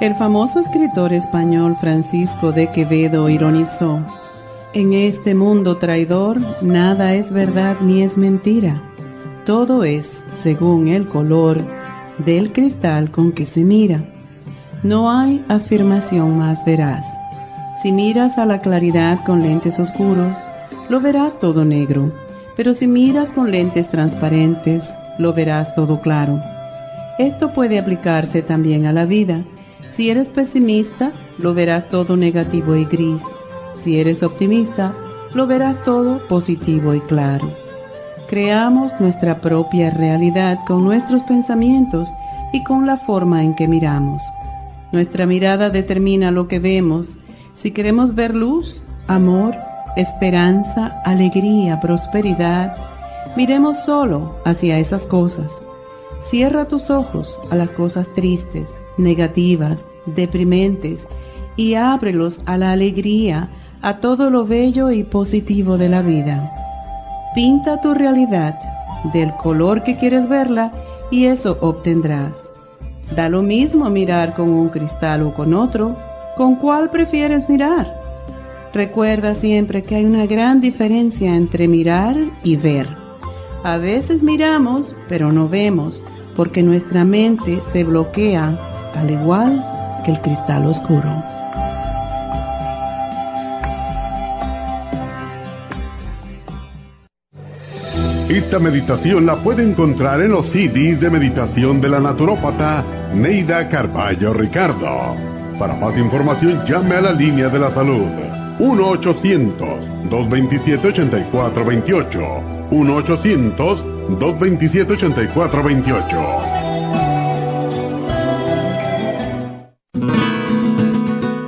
El famoso escritor español Francisco de Quevedo ironizó, En este mundo traidor nada es verdad ni es mentira, todo es según el color del cristal con que se mira. No hay afirmación más veraz. Si miras a la claridad con lentes oscuros, lo verás todo negro, pero si miras con lentes transparentes, lo verás todo claro. Esto puede aplicarse también a la vida si eres pesimista, lo verás todo negativo y gris. Si eres optimista, lo verás todo positivo y claro. Creamos nuestra propia realidad con nuestros pensamientos y con la forma en que miramos. Nuestra mirada determina lo que vemos. Si queremos ver luz, amor, esperanza, alegría, prosperidad, miremos solo hacia esas cosas. Cierra tus ojos a las cosas tristes, negativas, deprimentes, y ábrelos a la alegría, a todo lo bello y positivo de la vida. Pinta tu realidad del color que quieres verla y eso obtendrás. Da lo mismo mirar con un cristal o con otro, ¿con cuál prefieres mirar? Recuerda siempre que hay una gran diferencia entre mirar y ver. A veces miramos, pero no vemos, porque nuestra mente se bloquea al igual que el cristal oscuro. Esta meditación la puede encontrar en los CDs de meditación de la naturópata Neida Carballo Ricardo. Para más información llame a la línea de la salud 1-800-227-8428. 1-800-227-8428.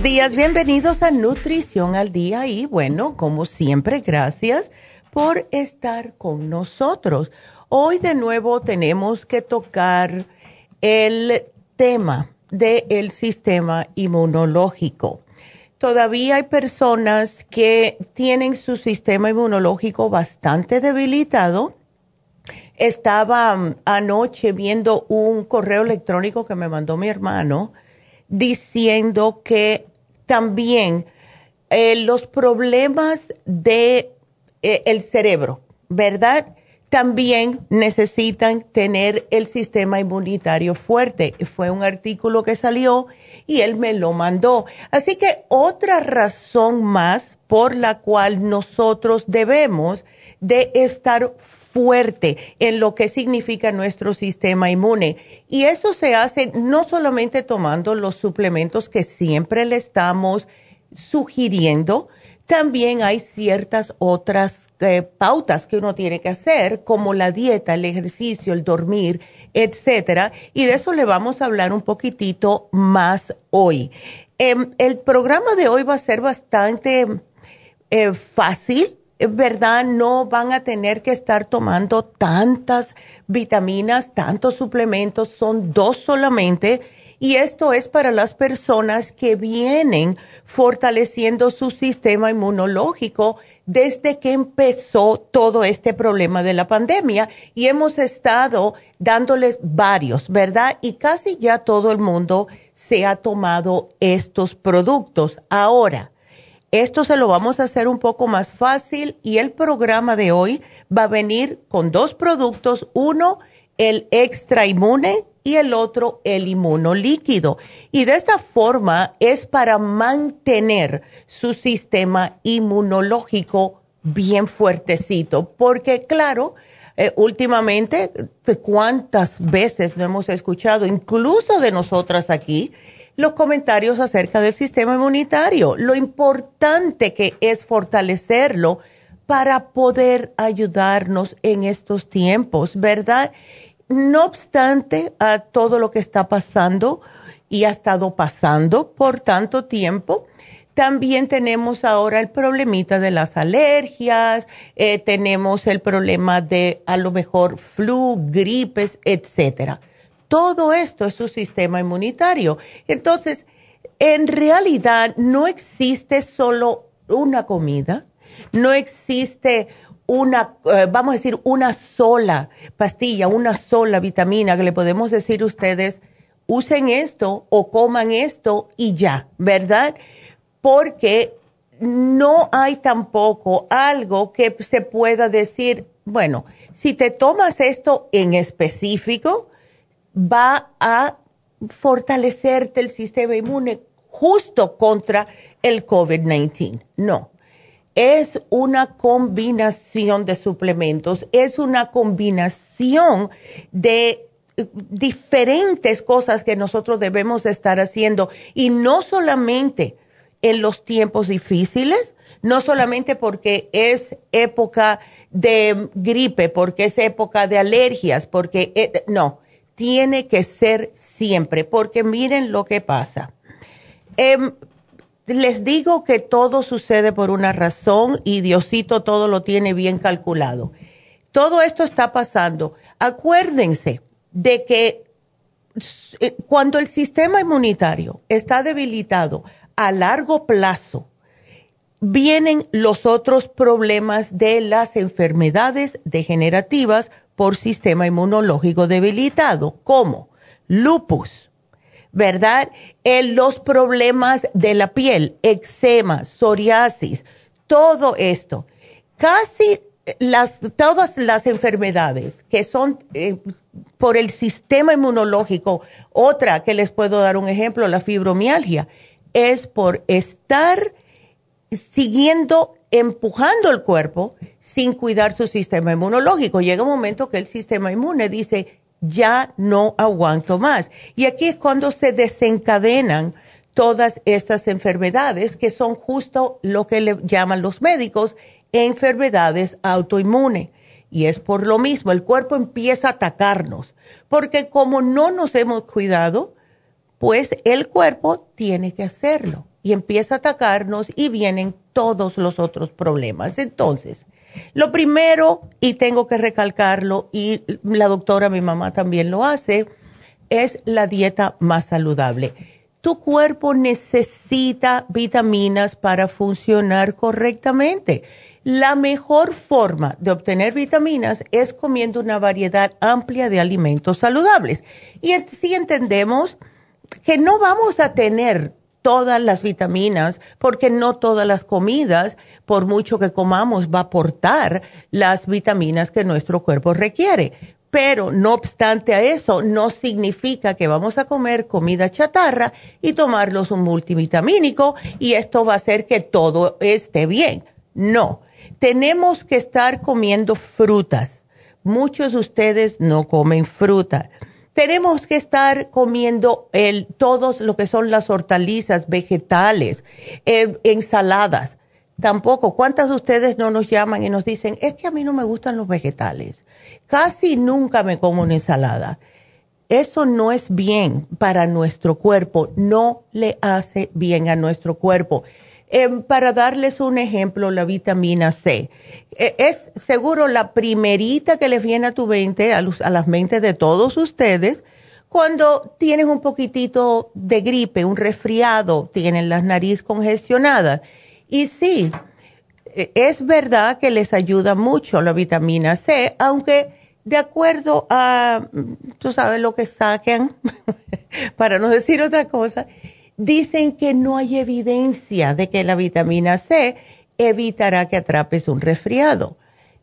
Buenos días, bienvenidos a Nutrición al Día y bueno, como siempre, gracias por estar con nosotros. Hoy de nuevo tenemos que tocar el tema del sistema inmunológico. Todavía hay personas que tienen su sistema inmunológico bastante debilitado. Estaba um, anoche viendo un correo electrónico que me mandó mi hermano diciendo que también eh, los problemas de eh, el cerebro, ¿verdad? también necesitan tener el sistema inmunitario fuerte. Fue un artículo que salió y él me lo mandó. Así que otra razón más por la cual nosotros debemos de estar fuerte en lo que significa nuestro sistema inmune. Y eso se hace no solamente tomando los suplementos que siempre le estamos sugiriendo, también hay ciertas otras eh, pautas que uno tiene que hacer, como la dieta, el ejercicio, el dormir, etcétera. Y de eso le vamos a hablar un poquitito más hoy. Em, el programa de hoy va a ser bastante eh, fácil, ¿verdad? No van a tener que estar tomando tantas vitaminas, tantos suplementos, son dos solamente y esto es para las personas que vienen fortaleciendo su sistema inmunológico desde que empezó todo este problema de la pandemia y hemos estado dándoles varios, ¿verdad? Y casi ya todo el mundo se ha tomado estos productos. Ahora, esto se lo vamos a hacer un poco más fácil y el programa de hoy va a venir con dos productos. Uno, el extra inmune y el otro el inmunolíquido. Y de esta forma es para mantener su sistema inmunológico bien fuertecito, porque claro, eh, últimamente, ¿cuántas veces no hemos escuchado, incluso de nosotras aquí, los comentarios acerca del sistema inmunitario? Lo importante que es fortalecerlo para poder ayudarnos en estos tiempos, ¿verdad? No obstante a todo lo que está pasando y ha estado pasando por tanto tiempo, también tenemos ahora el problemita de las alergias, eh, tenemos el problema de a lo mejor flu, gripes, etcétera. Todo esto es su sistema inmunitario. Entonces, en realidad no existe solo una comida, no existe una, eh, vamos a decir, una sola pastilla, una sola vitamina que le podemos decir a ustedes, usen esto o coman esto y ya, ¿verdad? Porque no hay tampoco algo que se pueda decir, bueno, si te tomas esto en específico, va a fortalecerte el sistema inmune justo contra el COVID-19. No, es una combinación de suplementos, es una combinación de eh, diferentes cosas que nosotros debemos estar haciendo y no solamente en los tiempos difíciles, no solamente porque es época de gripe, porque es época de alergias, porque eh, no, tiene que ser siempre, porque miren lo que pasa. Em, les digo que todo sucede por una razón y Diosito todo lo tiene bien calculado. Todo esto está pasando. Acuérdense de que eh, cuando el sistema inmunitario está debilitado a largo plazo, vienen los otros problemas de las enfermedades degenerativas por sistema inmunológico debilitado, como lupus, ¿verdad? En los problemas de la piel, eczema, psoriasis, todo esto. Casi las, todas las enfermedades que son eh, por el sistema inmunológico, otra que les puedo dar un ejemplo, la fibromialgia, es por estar siguiendo, empujando el cuerpo sin cuidar su sistema inmunológico. Llega un momento que el sistema inmune dice, ya no aguanto más. Y aquí es cuando se desencadenan todas estas enfermedades que son justo lo que le llaman los médicos enfermedades autoinmunes. Y es por lo mismo, el cuerpo empieza a atacarnos, porque como no nos hemos cuidado, pues el cuerpo tiene que hacerlo y empieza a atacarnos y vienen todos los otros problemas. Entonces, lo primero, y tengo que recalcarlo, y la doctora, mi mamá también lo hace, es la dieta más saludable. Tu cuerpo necesita vitaminas para funcionar correctamente. La mejor forma de obtener vitaminas es comiendo una variedad amplia de alimentos saludables. Y si entendemos que no vamos a tener todas las vitaminas, porque no todas las comidas, por mucho que comamos, va a aportar las vitaminas que nuestro cuerpo requiere. Pero no obstante a eso, no significa que vamos a comer comida chatarra y tomarlos un multivitamínico y esto va a hacer que todo esté bien. No, tenemos que estar comiendo frutas. Muchos de ustedes no comen fruta tenemos que estar comiendo el, todos lo que son las hortalizas, vegetales, eh, ensaladas. Tampoco, ¿cuántas de ustedes no nos llaman y nos dicen, es que a mí no me gustan los vegetales? Casi nunca me como una ensalada. Eso no es bien para nuestro cuerpo, no le hace bien a nuestro cuerpo. Em, para darles un ejemplo, la vitamina C. E, es seguro la primerita que les viene a tu mente, a, las mentes de todos ustedes, cuando tienes un poquitito de gripe, un resfriado, tienen las nariz congestionadas. Y sí, e, es verdad que les ayuda mucho la vitamina C, aunque de acuerdo a, tú sabes lo que saquen, para no decir otra cosa, dicen que no hay evidencia de que la vitamina C evitará que atrapes un resfriado.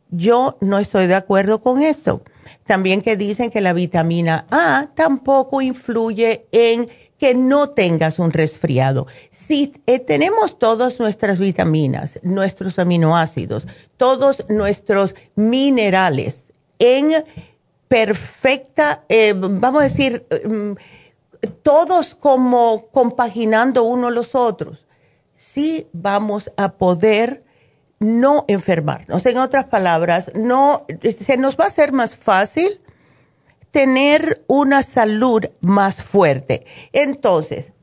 Yo no estoy de acuerdo con esto. También que dicen que la vitamina A tampoco influye en que no tengas un resfriado. Si eh, tenemos todas nuestras vitaminas, nuestros aminoácidos, todos nuestros minerales en perfecta, eh, vamos a decir, mm, todos como compaginando uno los otros, sí vamos a poder no enfermarnos. En otras palabras, no, se nos va a hacer más fácil tener una salud más fuerte. Entonces,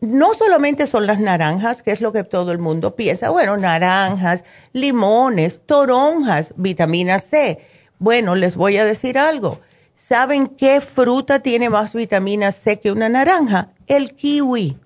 no solamente son las naranjas, que es lo que todo el mundo piensa, bueno, naranjas, limones, toronjas, vitamina C. Bueno, les voy a decir algo ¿Saben qué fruta tiene más vitamina C que una naranja? El kiwi.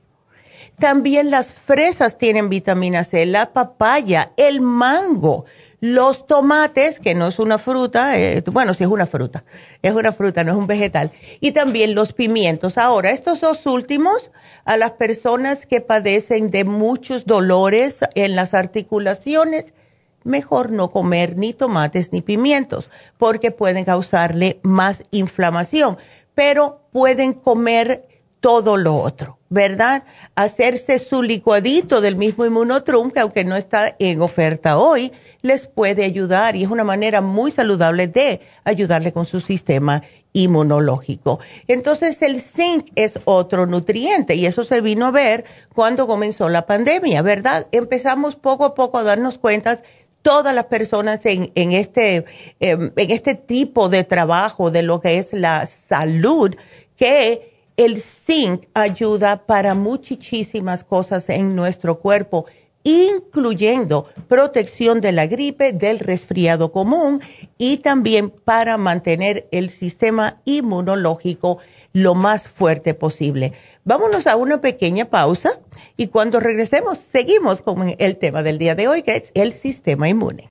También las fresas tienen vitamina C, la papaya, el mango, los tomates, que no es una fruta, eh, bueno, sí es una fruta, es una fruta, no es un vegetal, y también los pimientos. Ahora, estos dos últimos, a las personas que padecen de muchos dolores en las articulaciones, mejor no comer ni tomates ni pimientos porque pueden causarle más inflamación, pero pueden comer todo lo otro, ¿verdad? Hacerse su licuadito del mismo inmunotrum, que aunque no está en oferta hoy, les puede ayudar y es una manera muy saludable de ayudarle con su sistema inmunológico. Entonces el zinc es otro nutriente y eso se vino a ver cuando comenzó la pandemia, ¿verdad? Empezamos poco a poco a darnos cuenta todas las personas en, en, este, em, en este tipo de trabajo de lo que es la salud, que el zinc ayuda para muchísimas cosas en nuestro cuerpo, incluyendo protección de la gripe, del resfriado común y también para mantener el sistema inmunológico lo más fuerte posible. Vámonos a una pequeña pausa y cuando regresemos seguimos con el tema del día de hoy, que es el sistema inmune.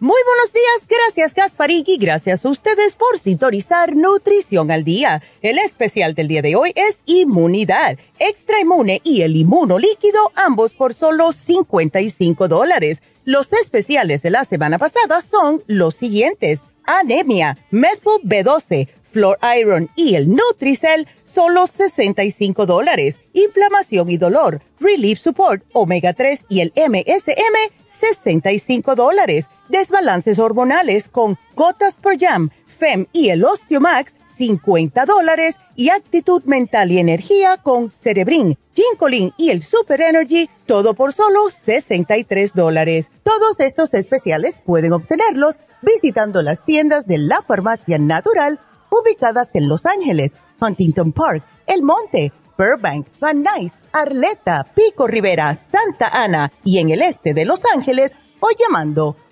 Muy buenos días, gracias Gasparín y gracias a ustedes por sintonizar Nutrición al Día. El especial del día de hoy es Inmunidad, Extra Inmune y el Inmuno Líquido, ambos por solo 55 dólares. Los especiales de la semana pasada son los siguientes. Anemia, Methyl B12, Flor Iron y el Nutricel, solo 65 dólares. Inflamación y dolor, Relief Support, Omega 3 y el MSM, 65 dólares desbalances hormonales con gotas Pro Jam, FEM y el Osteomax, 50 dólares y actitud mental y energía con Cerebrin, Ginkolin y el Super Energy, todo por solo 63 dólares. Todos estos especiales pueden obtenerlos visitando las tiendas de la farmacia natural ubicadas en Los Ángeles, Huntington Park, El Monte, Burbank, Van Nuys, Arleta, Pico Rivera, Santa Ana y en el este de Los Ángeles o llamando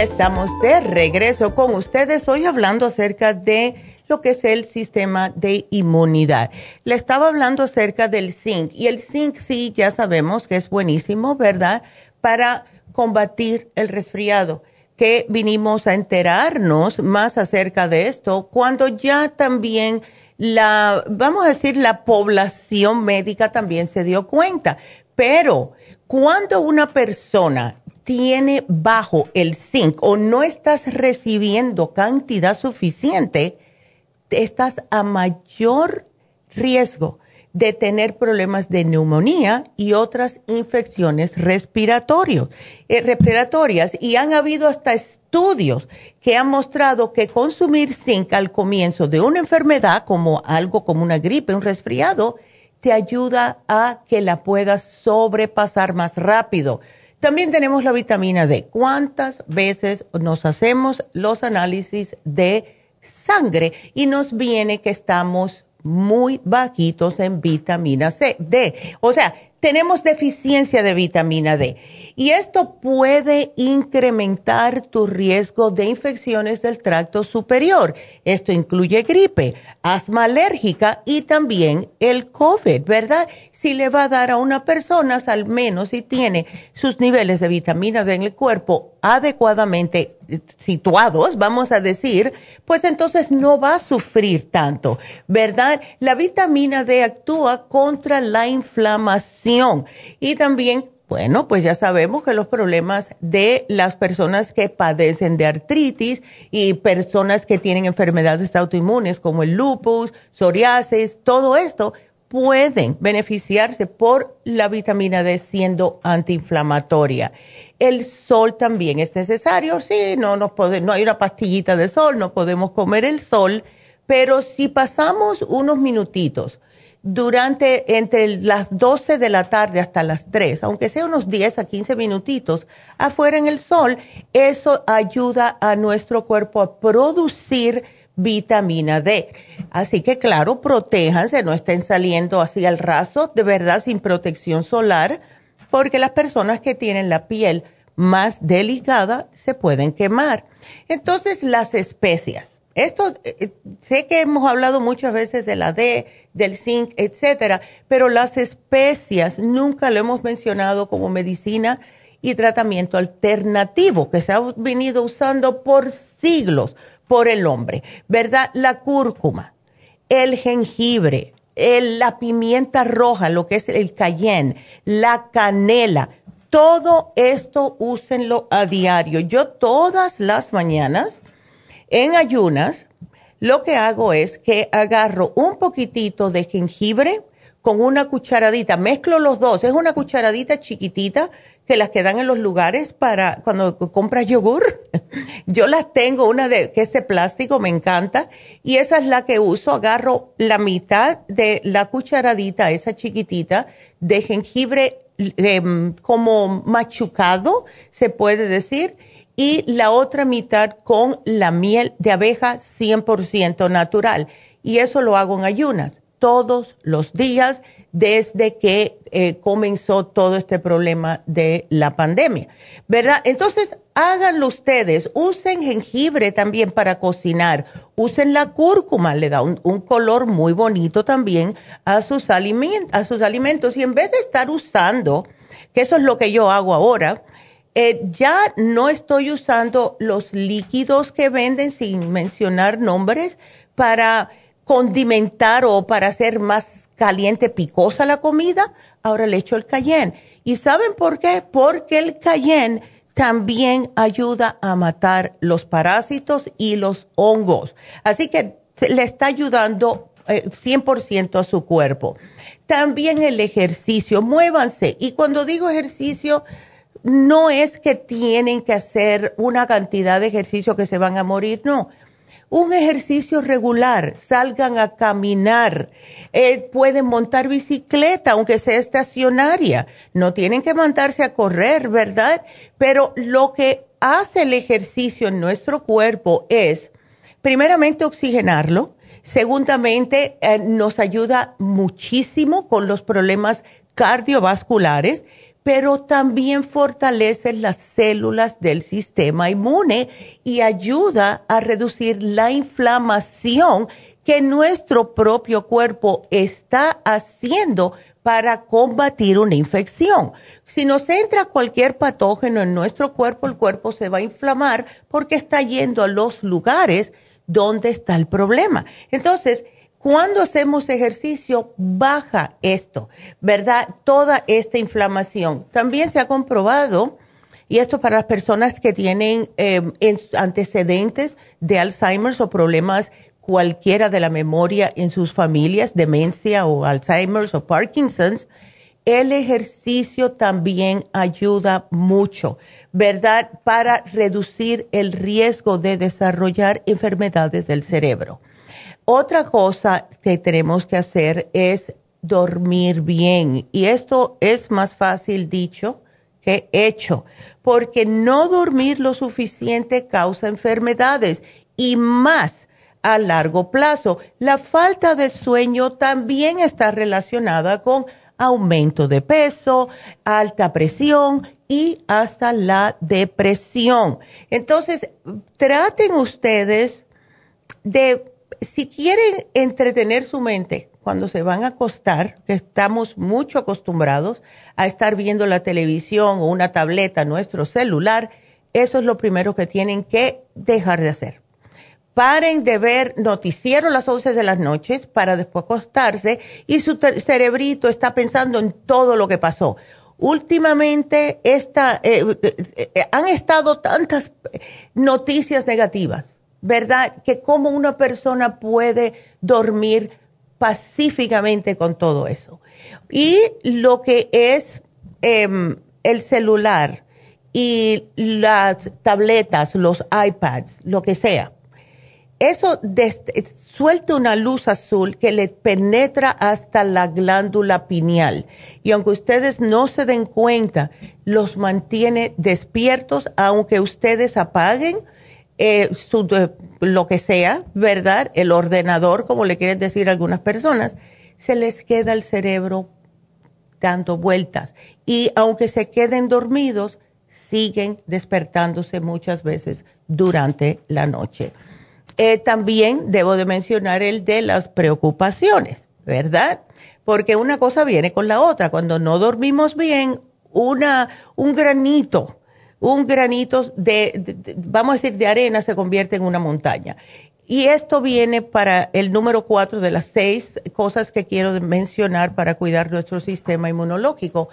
Estamos de regreso con ustedes hoy hablando acerca de lo que es el sistema de inmunidad. Le estaba hablando acerca del zinc y el zinc sí ya sabemos que es buenísimo, ¿verdad? Para combatir el resfriado que vinimos a enterarnos más acerca de esto cuando ya también la, vamos a decir, la población médica también se dio cuenta. Pero cuando una persona tiene bajo el zinc o no estás recibiendo cantidad suficiente, estás a mayor riesgo de tener problemas de neumonía y otras infecciones eh, respiratorias. Y han habido hasta estudios que han mostrado que consumir zinc al comienzo de una enfermedad, como algo como una gripe, un resfriado, te ayuda a que la puedas sobrepasar más rápido. También tenemos la vitamina D. ¿Cuántas veces nos hacemos los análisis de sangre y nos viene que estamos muy bajitos en vitamina C, D? O sea, tenemos deficiencia de vitamina D y esto puede incrementar tu riesgo de infecciones del tracto superior. Esto incluye gripe, asma alérgica y también el COVID, ¿verdad? Si le va a dar a una persona, al menos si tiene sus niveles de vitamina D en el cuerpo adecuadamente situados, vamos a decir, pues entonces no va a sufrir tanto, ¿verdad? La vitamina D actúa contra la inflamación y también bueno, pues ya sabemos que los problemas de las personas que padecen de artritis y personas que tienen enfermedades autoinmunes como el lupus, psoriasis, todo esto pueden beneficiarse por la vitamina D siendo antiinflamatoria. El sol también es necesario, sí, no, nos no hay una pastillita de sol, no podemos comer el sol, pero si pasamos unos minutitos durante entre las 12 de la tarde hasta las 3, aunque sea unos 10 a 15 minutitos afuera en el sol, eso ayuda a nuestro cuerpo a producir vitamina D. Así que claro, protéjanse, no estén saliendo así al raso, de verdad sin protección solar, porque las personas que tienen la piel más delicada se pueden quemar. Entonces, las especias esto, eh, eh, sé que hemos hablado muchas veces de la D, del zinc, etcétera, pero las especias nunca lo hemos mencionado como medicina y tratamiento alternativo que se ha venido usando por siglos por el hombre, ¿verdad? La cúrcuma, el jengibre, la pimienta roja, lo que es el cayenne, la canela, todo esto úsenlo a diario. Yo todas las mañanas en ayunas, lo que hago es que agarro un poquitito de jengibre con una cucharadita, mezclo los dos, es una cucharadita chiquitita que las que dan en los lugares para cuando compras yogur. Yo las tengo, una de que es de plástico, me encanta, y esa es la que uso. Agarro la mitad de la cucharadita, esa chiquitita, de jengibre em, como machucado, se puede decir, y la otra mitad con la miel de abeja 100% natural. Y eso lo hago en ayunas todos los días desde que eh, comenzó todo este problema de la pandemia, ¿verdad? Entonces, háganlo ustedes, usen jengibre también para cocinar, usen la cúrcuma, le da un, color muy bonito también a sus, a sus alimentos y en vez de estar usando, que eso es lo que yo hago ahora, eh, ya no estoy usando los líquidos que venden sin mencionar nombres para condimentar o para hacer más caliente, picosa la comida. Ahora le echo el cayenne. ¿Y saben por qué? Porque el cayenne también ayuda a matar los parásitos y los hongos. Así que le está ayudando 100% eh, a su cuerpo. También el ejercicio, muévanse. Y cuando digo ejercicio, no es que tienen que hacer una cantidad de ejercicio que se van a morir, no. Un ejercicio regular, salgan a caminar, eh, pueden montar bicicleta, aunque sea estacionaria, no tienen que mandarse a correr, ¿verdad? Pero lo que hace el ejercicio en nuestro cuerpo es, primeramente, oxigenarlo, segundamente, eh, nos ayuda muchísimo con los problemas cardiovasculares pero también fortalece las células del sistema inmune y ayuda a reducir la inflamación que nuestro propio cuerpo está haciendo para combatir una infección. Si nos entra cualquier patógeno en nuestro cuerpo, el cuerpo se va a inflamar porque está yendo a los lugares donde está el problema. Entonces, cuando hacemos ejercicio, baja esto, ¿verdad? Toda esta inflamación. También se ha comprobado, y esto para las personas que tienen eh, antecedentes de Alzheimer o problemas cualquiera de la memoria en sus familias, demencia o Alzheimer o Parkinson's, el ejercicio también ayuda mucho, ¿verdad? Para reducir el riesgo de desarrollar enfermedades del cerebro. Otra cosa que tenemos que hacer es dormir bien. Y esto es más fácil dicho que hecho, porque no dormir lo suficiente causa enfermedades y más a largo plazo. La falta de sueño también está relacionada con aumento de peso, alta presión y hasta la depresión. Entonces, traten ustedes de si quieren entretener su mente cuando se van a acostar, que estamos mucho acostumbrados a estar viendo la televisión o una tableta, nuestro celular, eso es lo primero que tienen que dejar de hacer. Paren de ver noticiero a las 11 de las noches para después acostarse y su cerebrito está pensando en todo lo que pasó. Últimamente esta, eh, eh, eh, han estado tantas noticias negativas ¿verdad? Que cómo una persona puede dormir pacíficamente con todo eso. Y lo que es em, el celular y las tabletas, los iPads, lo que sea, eso suelta una luz azul que le penetra hasta la glándula pineal. Y aunque ustedes no se den cuenta, los mantiene despiertos, aunque ustedes apaguen eh, lo que sea, ¿verdad? El ordenador, como le quieren decir algunas personas, se les queda el cerebro dando vueltas. Y aunque se queden dormidos, siguen despertándose muchas veces durante la noche. Eh, también debo de mencionar el de las preocupaciones, ¿verdad? Porque una cosa viene con la otra. Cuando no dormimos bien, una, un granito un granito de, vamos a decir, de arena se convierte en una montaña. Y esto viene para el número cuatro de las seis cosas que quiero mencionar para cuidar nuestro sistema inmunológico.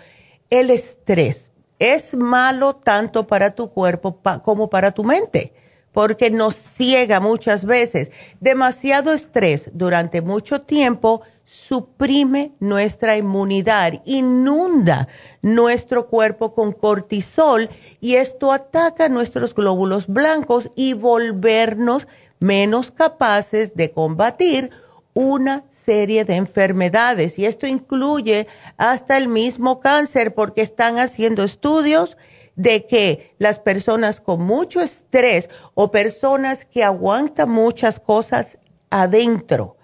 El estrés es malo tanto para tu cuerpo como para tu mente porque nos ciega muchas veces. Demasiado estrés durante mucho tiempo suprime nuestra inmunidad, inunda nuestro cuerpo con cortisol y esto ataca nuestros glóbulos blancos y volvernos menos capaces de combatir una serie de enfermedades. Y esto incluye hasta el mismo cáncer porque están haciendo estudios de que las personas con mucho estrés o personas que aguantan muchas cosas adentro,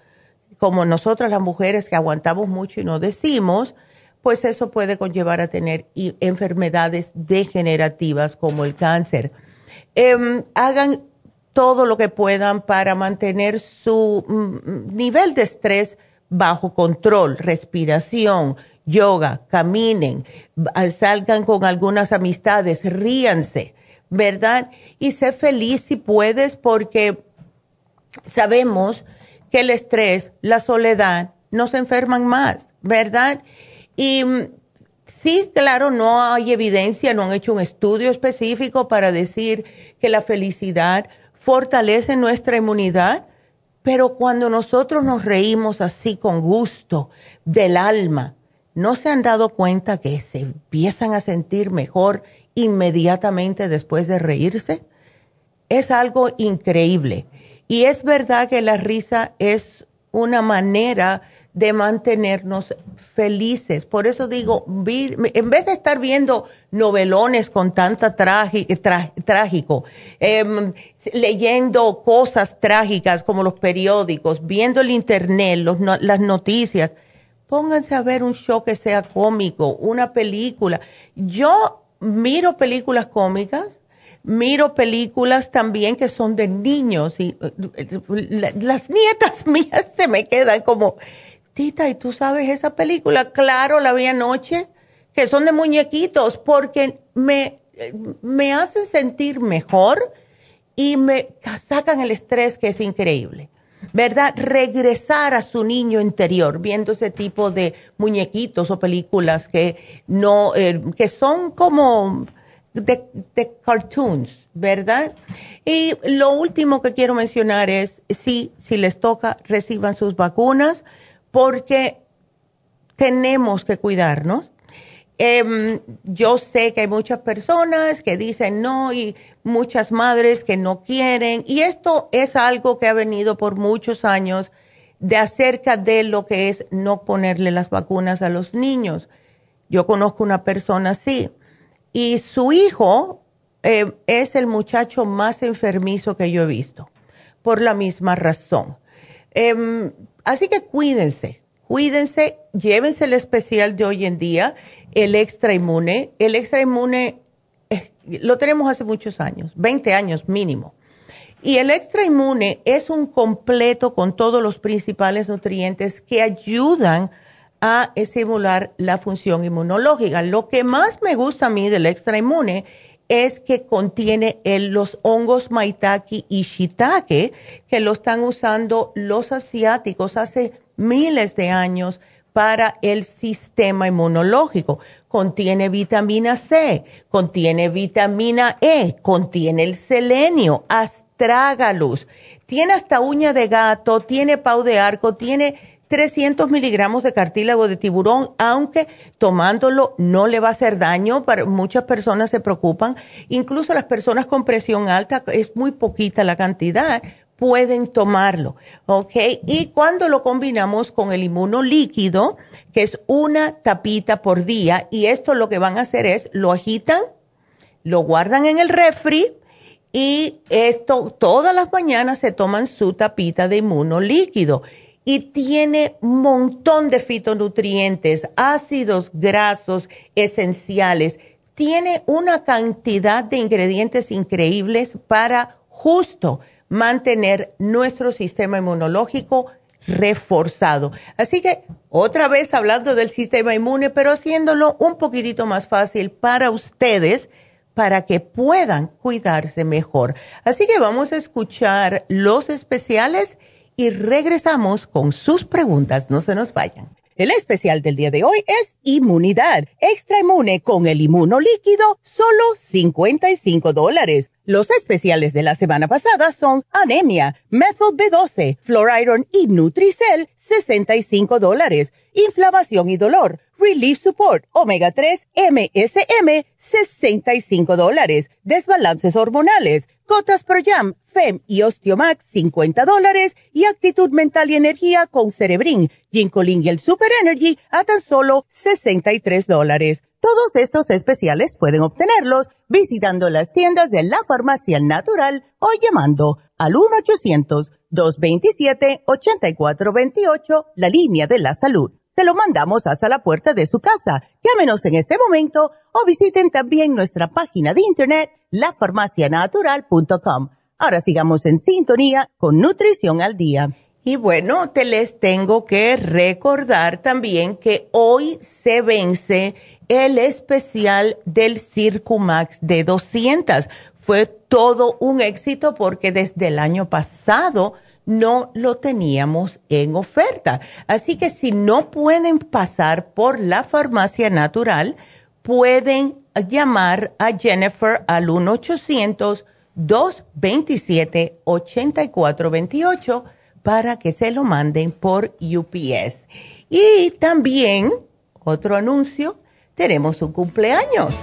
como nosotras las mujeres que aguantamos mucho y no decimos, pues eso puede conllevar a tener enfermedades degenerativas como el cáncer. Em, hagan todo lo que puedan para mantener su mm, nivel de estrés bajo control, respiración, yoga, caminen, salgan con algunas amistades, ríanse, ¿verdad? Y sé feliz si puedes porque sabemos que el estrés, la soledad nos enferman más, ¿verdad? Y mm, sí, claro, no hay evidencia, no han hecho un estudio específico para decir que la felicidad fortalece nuestra inmunidad, pero cuando nosotros nos reímos así con gusto del alma, ¿no se han dado cuenta que se empiezan a sentir mejor inmediatamente después de reírse? Es algo increíble. Y es verdad que la risa es una manera de mantenernos felices. Por eso digo, en vez de estar viendo novelones con tanta trágico, em, leyendo cosas trágicas como los periódicos, viendo el internet, las noticias, pónganse a ver un show que sea cómico, una película. Yo miro películas cómicas miro películas también que son de niños y eh, las nietas mías se me quedan como, Tita, ¿y tú sabes esa película? Claro, la vi anoche, que son de muñequitos, porque me, me hacen sentir mejor y me sacan el estrés que es increíble. ¿Verdad? Regresar a su niño interior viendo ese tipo de muñequitos o películas que no, eh, que son como de, cartoons, ¿verdad? Y lo último que quiero mencionar es, sí, si les toca, reciban sus vacunas porque tenemos que cuidarnos. Em, yo sé que hay muchas personas que dicen no y muchas madres que no quieren y esto es algo que ha venido por muchos años de acerca de lo que es no ponerle las vacunas a los niños. Yo conozco una persona así y su hijo eh, es el muchacho más enfermizo que yo he visto, por la misma razón. Em, así que cuídense, cuídense, llévense el especial de hoy en día, el extra inmune. El extra inmune lo tenemos hace muchos años, 20 años mínimo. Y el extra inmune es un completo con todos los principales nutrientes que ayudan a estimular la función inmunológica. Lo que más me gusta a mí del extra inmune es que contiene los hongos maitake y shiitake, que lo están usando los asiáticos hace miles de años para el sistema inmunológico. Contiene vitamina C, contiene vitamina E, contiene el selenio, astrágalus, tiene hasta uña de gato, tiene pau de arco, tiene 300 miligramos de cartílago de tiburón, aunque tomándolo no le va a hacer daño, para muchas personas se preocupan, incluso las personas con presión alta, es muy poquita la cantidad, pueden tomarlo, ¿ok? Y cuando lo combinamos con el inmuno líquido, que es una tapita por día, y esto lo que van a hacer es, lo agitan, lo guardan en el refri, y esto todas las mañanas se toman su tapita de inmuno líquido y tiene un montón de fitonutrientes, ácidos grasos esenciales, tiene una cantidad de ingredientes increíbles para justo mantener nuestro sistema inmunológico reforzado. Así que otra vez hablando del sistema inmune, pero haciéndolo un poquitito más fácil para ustedes para que puedan cuidarse mejor. Así que vamos a escuchar los especiales y regresamos con sus preguntas. No se nos vayan. El especial del día de hoy es Inmunidad, Extra Inmune con el inmuno líquido, solo 55 dólares. Los especiales de la semana pasada son Anemia, Methyl B12, Fluoriron y Nutricel, 65 dólares. Inflamación y dolor, Relief Support, Omega 3, MSM, 65 dólares. Desbalances hormonales, Gotas Pro Jam, FEM y Osteomax, 50 dólares. Y actitud mental y energía con Cerebrin, Ginkolin y el Super Energy a tan solo 63 dólares. Todos estos especiales pueden obtenerlos visitando las tiendas de la farmacia natural o llamando al 1-800-227-8428, la línea de la salud. Se lo mandamos hasta la puerta de su casa. Llámenos en este momento o visiten también nuestra página de internet, lafarmacianatural.com. Ahora sigamos en sintonía con Nutrición al Día. Y bueno, te les tengo que recordar también que hoy se vence el especial del Circumax de 200. Fue todo un éxito porque desde el año pasado no lo teníamos en oferta. Así que si no pueden pasar por la farmacia natural, pueden llamar a Jennifer al 1 800 227-8428 para que se lo manden por UPS. Y también, otro anuncio, tenemos un cumpleaños.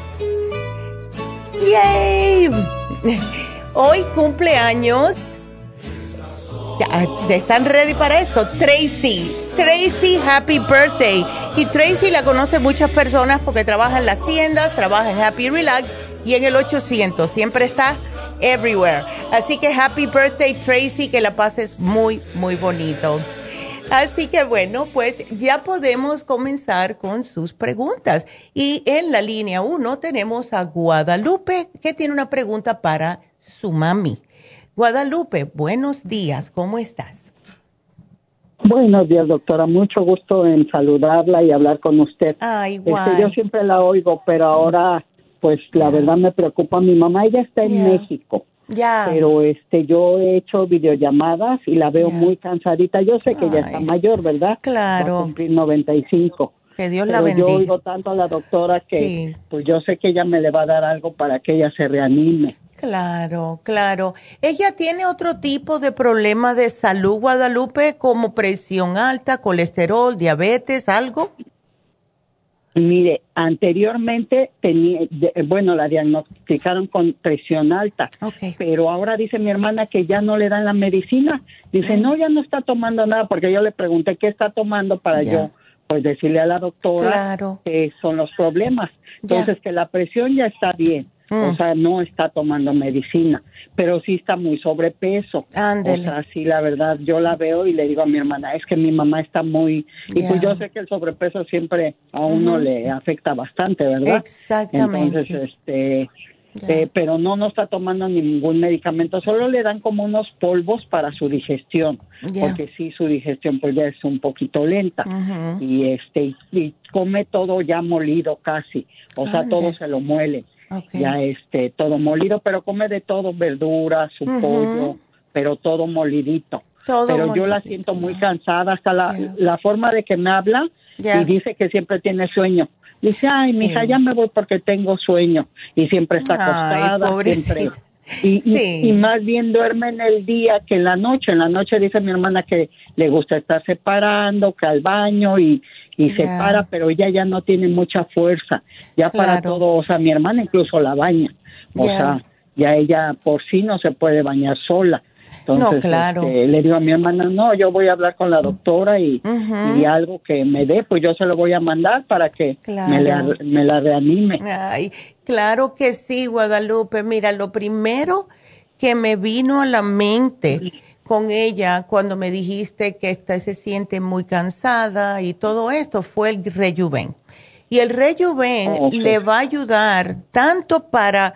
¡Yay! Hoy cumpleaños. ¿Están ready para esto? Tracy. Tracy, happy birthday. Y Tracy la conoce muchas personas porque trabaja en las tiendas, trabaja en Happy Relax y en el 800. Siempre está everywhere. Así que happy birthday Tracy, que la pases muy, muy bonito. Así que bueno, pues ya podemos comenzar con sus preguntas. Y en la línea 1 tenemos a Guadalupe, que tiene una pregunta para su mami. Guadalupe, buenos días, ¿cómo estás? Buenos días, doctora. Mucho gusto en saludarla y hablar con usted. Ah, igual. Este, yo siempre la oigo, pero ahora pues la verdad me preocupa. Mi mamá ella está en México. Ya. Pero este yo he hecho videollamadas y la veo muy cansadita. Yo sé que ella está mayor, ¿verdad? Claro. Va a cumplir 95. Que Dios la bendiga. bendiga. Yo oigo tanto a la doctora que pues yo sé que ella me le va a dar algo para que ella se reanime. Claro, claro. ¿Ella tiene otro tipo de problema de salud, Guadalupe, como presión alta, colesterol, diabetes, algo? Mire, anteriormente tenía, bueno, la diagnosticaron con presión alta, pero ahora dice mi hermana que ya no le dan la medicina. Dice, no, ya no está tomando nada, porque yo le pregunté qué está tomando para yo, pues decirle a la doctora que son los problemas. Entonces, que la presión ya está bien. O Mm. sea, no está tomando medicina, pero sí está muy sobrepeso. O sea, sí, la verdad, yo la veo y le digo a mi hermana, es que mi mamá está muy... Y pues yo sé que el sobrepeso siempre a uno le afecta bastante, ¿verdad? Exactamente. Entonces, este... eh, pero no, no está tomando ningún medicamento, solo le dan como unos polvos para su digestión, porque sí, su digestión pues ya es un poquito lenta y este y come todo ya molido casi, o sea, Ande. todo se lo muele Ya este todo molido, pero come de todo, verduras, su pollo, pero todo molidito. Todo pero yo la siento muy cansada, hasta la, la forma de que me habla y dice que siempre tiene sueño. Dice, ay, mija, ya me voy porque tengo sueño. Y siempre está acostada, siempre. Y, y- Sí. y más bien duerme en el día que en la noche. En la noche dice mi hermana que le gusta estar separando, que al baño y, y se para, pero ella ya no tiene mucha fuerza. Ya para todo, o sea, mi hermana incluso la baña. O sea, ya ella por sí no se puede bañar sola. Entonces, No, claro. este, le digo a mi hermana, no, yo voy a hablar con la doctora y, y algo que me dé, pues yo se lo voy a mandar para que Claro. me, la, me la reanime. Ay, claro que sí, Guadalupe. Mira, lo primero que me vino a la mente con ella cuando me dijiste que esta se siente muy cansada y todo esto fue el rejuven. Y el rejuven Oh, le va a ayudar tanto para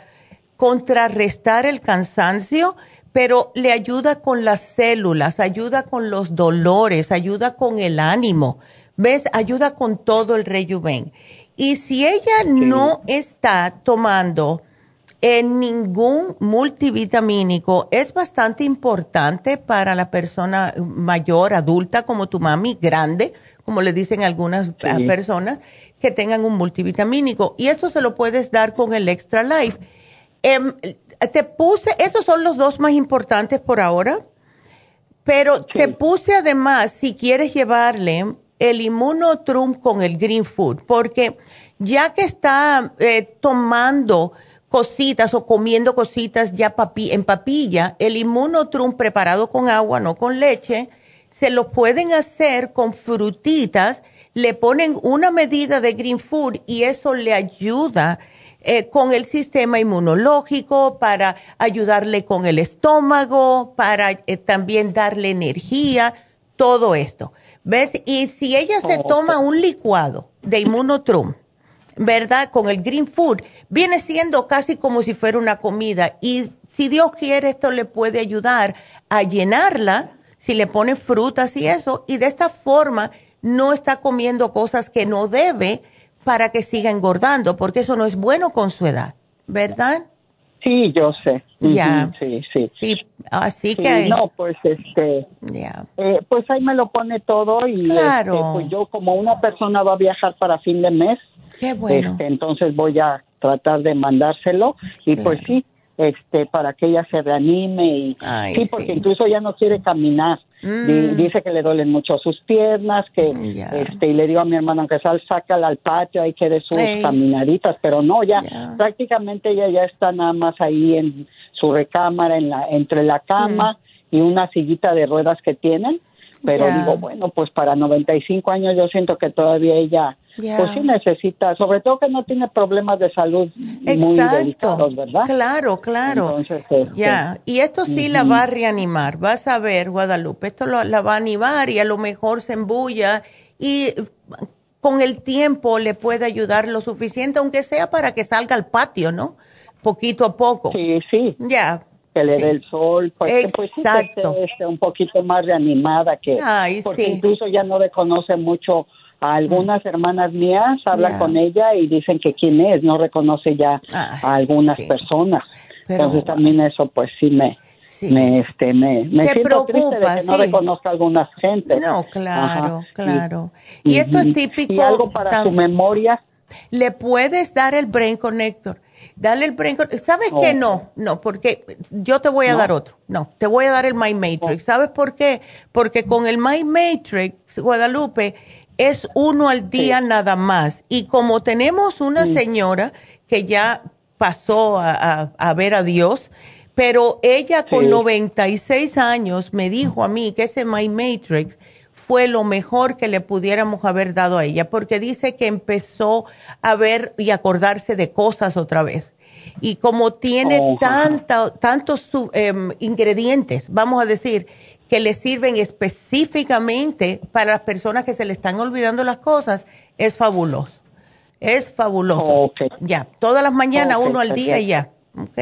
contrarrestar el cansancio, pero le ayuda con las células, ayuda con los dolores, ayuda con el ánimo. ¿Ves? Ayuda con todo el rejuven. Y si ella no está tomando en ningún multivitamínico, es bastante importante para la persona mayor, adulta, como tu mami, grande, como le dicen algunas Sí. personas, que tengan un multivitamínico. Y eso se lo puedes dar con el Extra Life. Em, te puse, esos son los dos más importantes por ahora, pero te puse además, si quieres llevarle el Immunotrum con el Green Food, porque ya que está eh, tomando cositas o comiendo cositas ya papi- en papilla, el Immunotrum preparado con agua, no con leche, se lo pueden hacer con frutitas, le ponen una medida de Green Food y eso le ayuda eh, con el sistema inmunológico, para ayudarle con el estómago, para eh, también darle energía, todo esto. ¿Ves? Y si ella se toma un licuado de Immunotrum, ¿verdad? Con el Green Food, viene siendo casi como si fuera una comida. Y si Dios quiere, esto le puede ayudar a llenarla, si le pone frutas y eso, y de esta forma no está comiendo cosas que no debe para que siga engordando, porque eso no es bueno con su edad, ¿verdad? Sí, yo sé. Ya. Sí, sí. Sí, así que. No, pues este. Ya. Eh, pues ahí me lo pone todo y Claro. este, pues yo como una persona va a viajar para fin de mes, Qué bueno. este, entonces voy a tratar de mandárselo y pues sí, este, para que ella se reanime y Ay, sí, porque sí. incluso ya no quiere caminar. Mm. Di- Dice que le duelen mucho sus piernas, que este, y le digo a mi hermano que sal, sácala al patio, ahí que dé sus Ey. caminaditas, pero no, ya, Ya. prácticamente ella ya está nada más ahí en su recámara, en la, entre la cama y una sillita de ruedas que tienen. Pero Mm. Digo, bueno, pues para 95 años yo siento que todavía ella, Ya. pues sí necesita, sobre todo que no tiene problemas de salud muy Exacto. delicados, ¿verdad? Claro, claro. Este, Ya, y esto sí la va a reanimar, vas a ver, Guadalupe, esto lo- la va a animar y a lo mejor se embulla y con el tiempo le puede ayudar lo suficiente, aunque sea para que salga al patio, ¿no? Poquito a poco. Sí, sí, Ya. que le Sí. dé el sol, pues, que, pues sí, que Exacto. esté, este, un poquito más reanimada que Ay, porque sí. incluso ya no reconoce mucho a algunas hermanas mías, habla Ya. con ella y dicen que quién es, no reconoce ya Ay, a algunas sí. personas. Pero, Entonces también eso pues sí me Sí. me este me, me Te siento triste de preocupa, que no sí. reconozca a algunas gentes. No, claro, Ajá. claro. Y esto es típico Y algo para tam- memoria. le puedes dar el Brain Connector. Dale el Brain Connector. ¿Sabes Oh. qué? No, no, porque yo te voy a ¿No? dar otro. No, te voy a dar el My Matrix. ¿Sabes por qué? Porque con el My Matrix, Guadalupe, es uno al día nada más. Y como tenemos una señora que ya pasó a, a- a ver a Dios, pero ella con Sí. 96 años me dijo a mí que ese My Matrix fue lo mejor que le pudiéramos haber dado a ella, porque dice que empezó a ver y acordarse de cosas otra vez. Y como tiene Oh. tanta, tantos em, ingredientes, vamos a decir, que le sirven específicamente para las personas que se le están olvidando las cosas, es fabuloso. Es fabuloso. Ya, todas las mañanas, uno al día y ya. ¿Ok?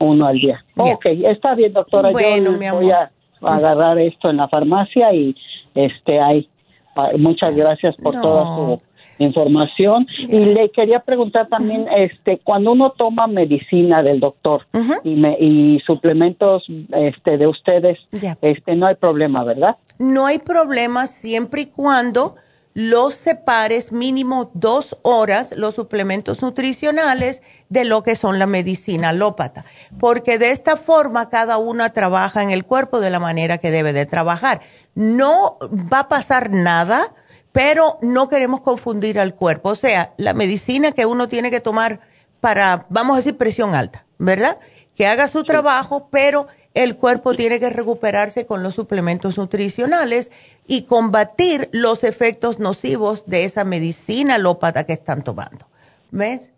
Uno al día. Ya. Ok, está bien, doctora. Bueno, Yo mi voy amor. a agarrar esto en la farmacia y este ahí. Ah, Muchas gracias por No. toda su información. Y le quería preguntar también, este, cuando uno toma medicina del doctor y, me, y suplementos este, de ustedes, este, no hay problema, ¿verdad? No hay problema siempre y cuando los separes mínimo dos horas los suplementos nutricionales de lo que son la medicina alópata, porque de esta forma cada una trabaja en el cuerpo de la manera que debe de trabajar. No va a pasar nada, pero no queremos confundir al cuerpo. O sea, la medicina que uno tiene que tomar para, vamos a decir, presión alta, ¿verdad? Que haga su trabajo, pero el cuerpo tiene que recuperarse con los suplementos nutricionales y combatir los efectos nocivos de esa medicina alópata que están tomando. ¿Ves?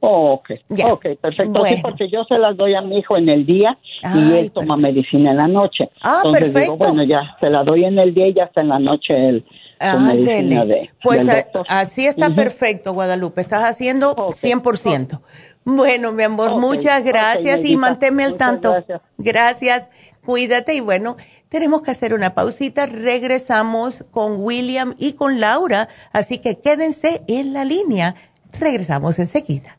Oh, ok, Ya. ok, perfecto. Bueno. Sí, porque yo se las doy a mi hijo en el día y él toma medicina en la noche. Ah, Entonces perfecto. digo, bueno, ya se la doy en el día y ya está en la noche el Ándele. de, Pues a- así está perfecto, Guadalupe. Estás haciendo Ok. 100%. Bueno, mi amor, muchas gracias y manténme al tanto. gracias. Gracias, cuídate y bueno, tenemos que hacer una pausita. Regresamos con William y con Laura, así que quédense en la línea. Regresamos enseguida.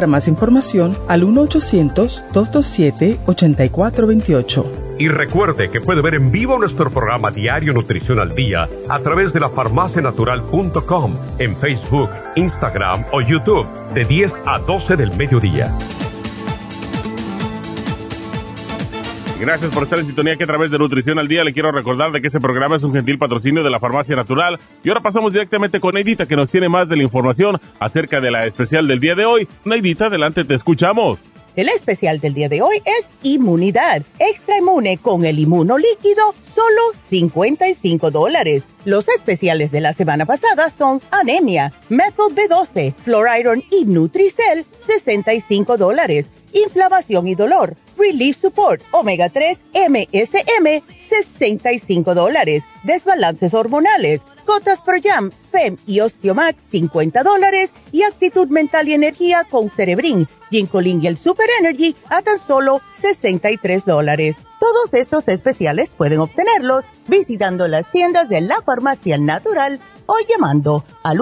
más información al 1-800-227-8428. Y recuerde que puede ver en vivo nuestro programa Diario Nutrición al Día a través de la farmacianatural.com en Facebook, Instagram o YouTube de 10 a 12 del mediodía. Gracias por estar en sintonía que a través de Nutrición al Día le quiero recordar de que este programa es un gentil patrocinio de la Farmacia Natural. Y ahora pasamos directamente con Neidita que nos tiene más de la información acerca de la especial del día de hoy. Neidita, adelante, te escuchamos. El especial del día de hoy es Inmunidad. Extra inmune con el inmuno líquido, solo 55 dólares. Los especiales de la semana pasada son Anemia, Methyl B12, Fluoriron y Nutricel, 65 dólares. Inflamación y dolor, Relief Support, Omega 3, MSM, 65 dólares. Desbalances hormonales, Gotas Pro Jam, FEM y Osteomax, 50 dólares. Y actitud mental y energía con Cerebrin, Ginkolin y el Super Energy a tan solo 63 dólares. Todos estos especiales pueden obtenerlos visitando las tiendas de la farmacia natural o llamando al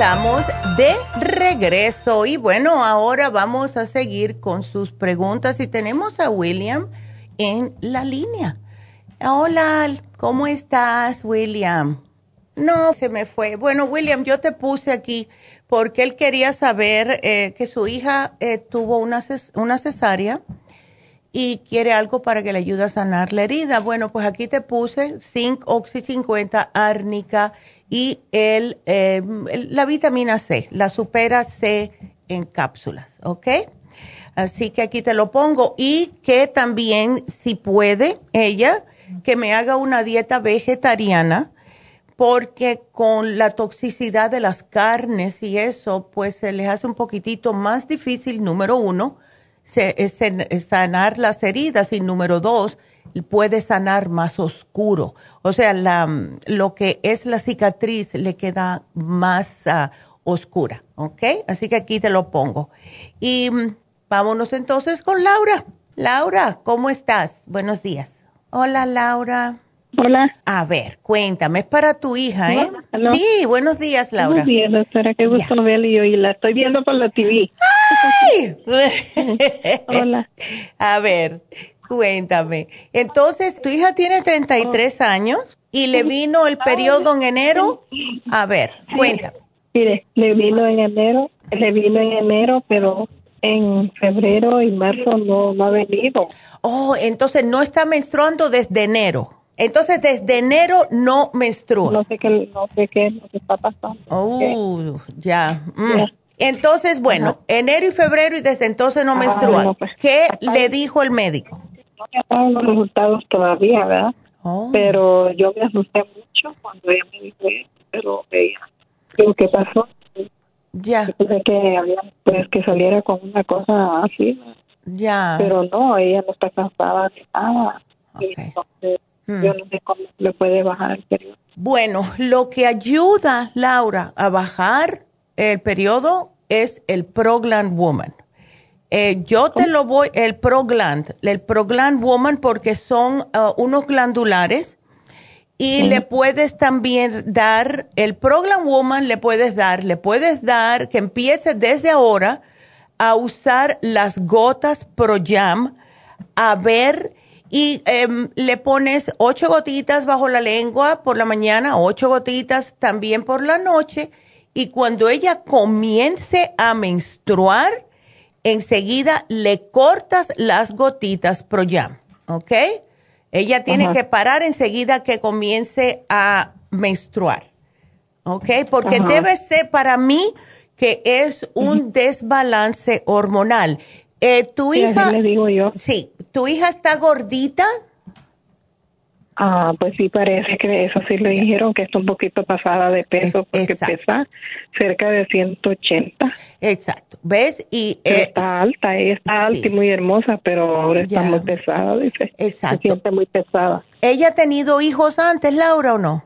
Estamos de regreso. Y bueno, ahora vamos a seguir con sus preguntas y tenemos a William en la línea. Hola, ¿cómo estás, William? No, se me fue. Bueno, William, yo te puse aquí porque él quería saber eh, que su hija eh, tuvo una, una cesárea y quiere algo para que le ayude a sanar la herida. Bueno, pues aquí te puse Zinc Oxy 50, árnica y el, eh, la vitamina C, la supera C en cápsulas, ¿ok? Así que aquí te lo pongo y que también, si puede, ella, que me haga una dieta vegetariana, porque con la toxicidad de las carnes y eso, pues se les hace un poquitito más difícil, número uno, sanar las heridas y número dos, puede sanar más oscuro. O sea, la, lo que es la cicatriz le queda más ah, oscura, ¿ok? Así que aquí te lo pongo. Y mm, vámonos entonces con Laura. Laura, ¿cómo estás? Buenos días. Hola, Laura. Hola. A ver, cuéntame, es para tu hija, ¿eh? Sí, buenos días, Laura. Buenos días, doctora, qué gusto verla y hoy la estoy viendo por la TV. ¡Ay! Hola. A ver, Cuéntame. Entonces, tu hija tiene 33 años y le vino el periodo en enero. A ver, cuéntame. Mire, le vino en enero, le vino en enero, pero en febrero y marzo no, no ha venido. Oh, entonces no está menstruando desde enero. Entonces, desde enero no menstrua. No sé qué, no sé qué está pasando. Oh, ya. Mm. Entonces, bueno, enero y febrero y desde entonces no menstrua. Pues, ¿Qué le dijo el médico? No me ha dado los resultados todavía, ¿verdad? Oh. Pero yo me asusté mucho cuando ella me dijo eso, pero ella, lo que pasó, ya. Pensé que había, pues, que saliera con una cosa así, ya. Pero no, ella no está cansada de nada. entonces, Hmm. yo no sé cómo le puede bajar el periodo. Bueno, lo que ayuda, Laura, a bajar el periodo es el Progland Woman. Eh, yo te lo voy, el Progland, el Progland Woman, porque son uh, unos glandulares. Y le puedes también dar, el Progland Woman le puedes dar, le puedes dar que empiece desde ahora a usar las gotas Pro Jam, a ver, y em, le pones ocho gotitas bajo la lengua por la mañana, ocho gotitas también por la noche, y cuando ella comience a menstruar, enseguida le cortas las gotitas Proyam, ¿ok? Ella tiene que parar enseguida que comience a menstruar, ¿ok? Porque debe ser para mí que es un desbalance hormonal. Eh, tu hija, le digo yo. sí, tu hija está gordita. Ah, pues sí, parece que eso sí le dijeron que está un poquito pasada de peso porque pesa cerca de 180. Exacto, ¿ves? Y eh, está alta, ella está alta y muy hermosa, pero ahora está muy pesada, dice. Exacto. Se siente muy pesada. ¿Ella ha tenido hijos antes, Laura, o no?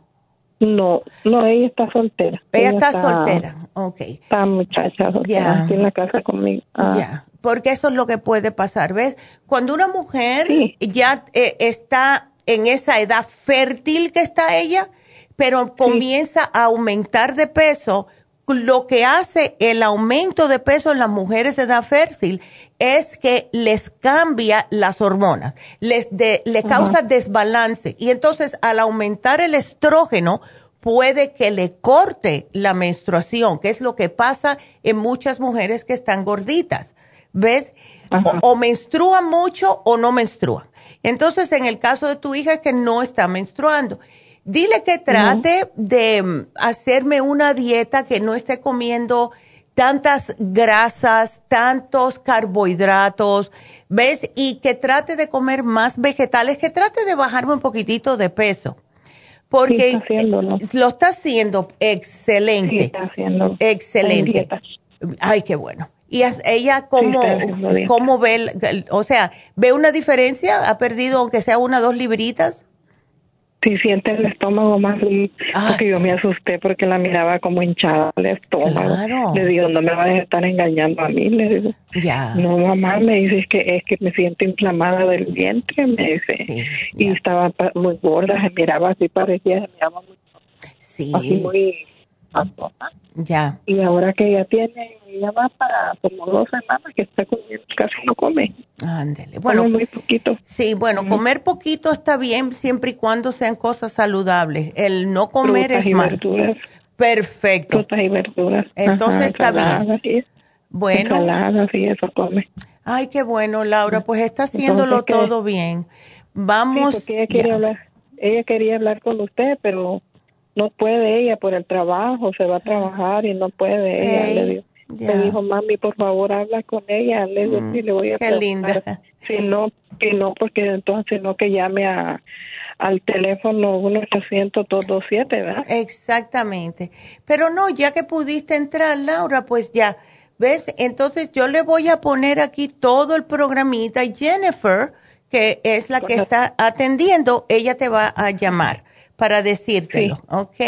No, no, ella está soltera. Ella, está, soltera, ok. Está muchacha, ya. Está en la casa conmigo. Ah. Ya, porque eso es lo que puede pasar, ¿ves? Cuando una mujer ya eh, está en esa edad fértil que está ella, pero comienza a aumentar de peso, lo que hace el aumento de peso en las mujeres de edad fértil es que les cambia las hormonas, les, causa desbalance y entonces al aumentar el estrógeno puede que le corte la menstruación, que es lo que pasa en muchas mujeres que están gorditas. ¿Ves? o menstruan mucho o no menstruan. Entonces, en el caso de tu hija es que no está menstruando. Dile que trate de mm, hacerme una dieta que no esté comiendo tantas grasas, tantos carbohidratos, ¿ves? Y que trate de comer más vegetales, que trate de bajarme un poquitito de peso. Porque lo está haciendo excelente. Sí, está haciendo excelente. Ay, qué bueno. ¿Y ella cómo, cómo ve, o sea, ve una diferencia? ¿Ha perdido aunque sea una o dos libritas? Sí, siente el estómago más, ah. porque yo me asusté porque la miraba como hinchada el estómago. Le digo, no me vas a estar engañando a mí, le digo. Ya. No, mamá, me dice, es que, es que me siento inflamada del vientre, me dice. y estaba muy gorda, se miraba así, parecía, se miraba muy... Sí. Así muy ya. Y ahora que ella tiene, ella va para como dos semanas que está comiendo, casi no come. Ándele. Bueno, muy poquito. Sí, bueno, comer poquito está bien siempre y cuando sean cosas saludables. El no comer es y mal. Verduras. Perfecto. Frutas y verduras. Entonces está bien. Bueno. Ensaladas y eso come. Ay, qué bueno, Laura, pues está haciéndolo todo bien. Vamos. ella quería hablar, ella quería hablar con usted, pero no puede ella por el trabajo, se va a trabajar y no puede ella. le, dijo, dijo, mami, por favor, habla con ella. Le, mm, le voy a Qué linda. Si no, que no, porque entonces no que llame a, al teléfono 1-800-227, ¿verdad? Exactamente. Pero no, ya que pudiste entrar, Laura, pues ya, ¿ves? Entonces yo le voy a poner aquí todo el programita Jennifer, que es la que está atendiendo, ella te va a llamar para decírtelo, ¿ok?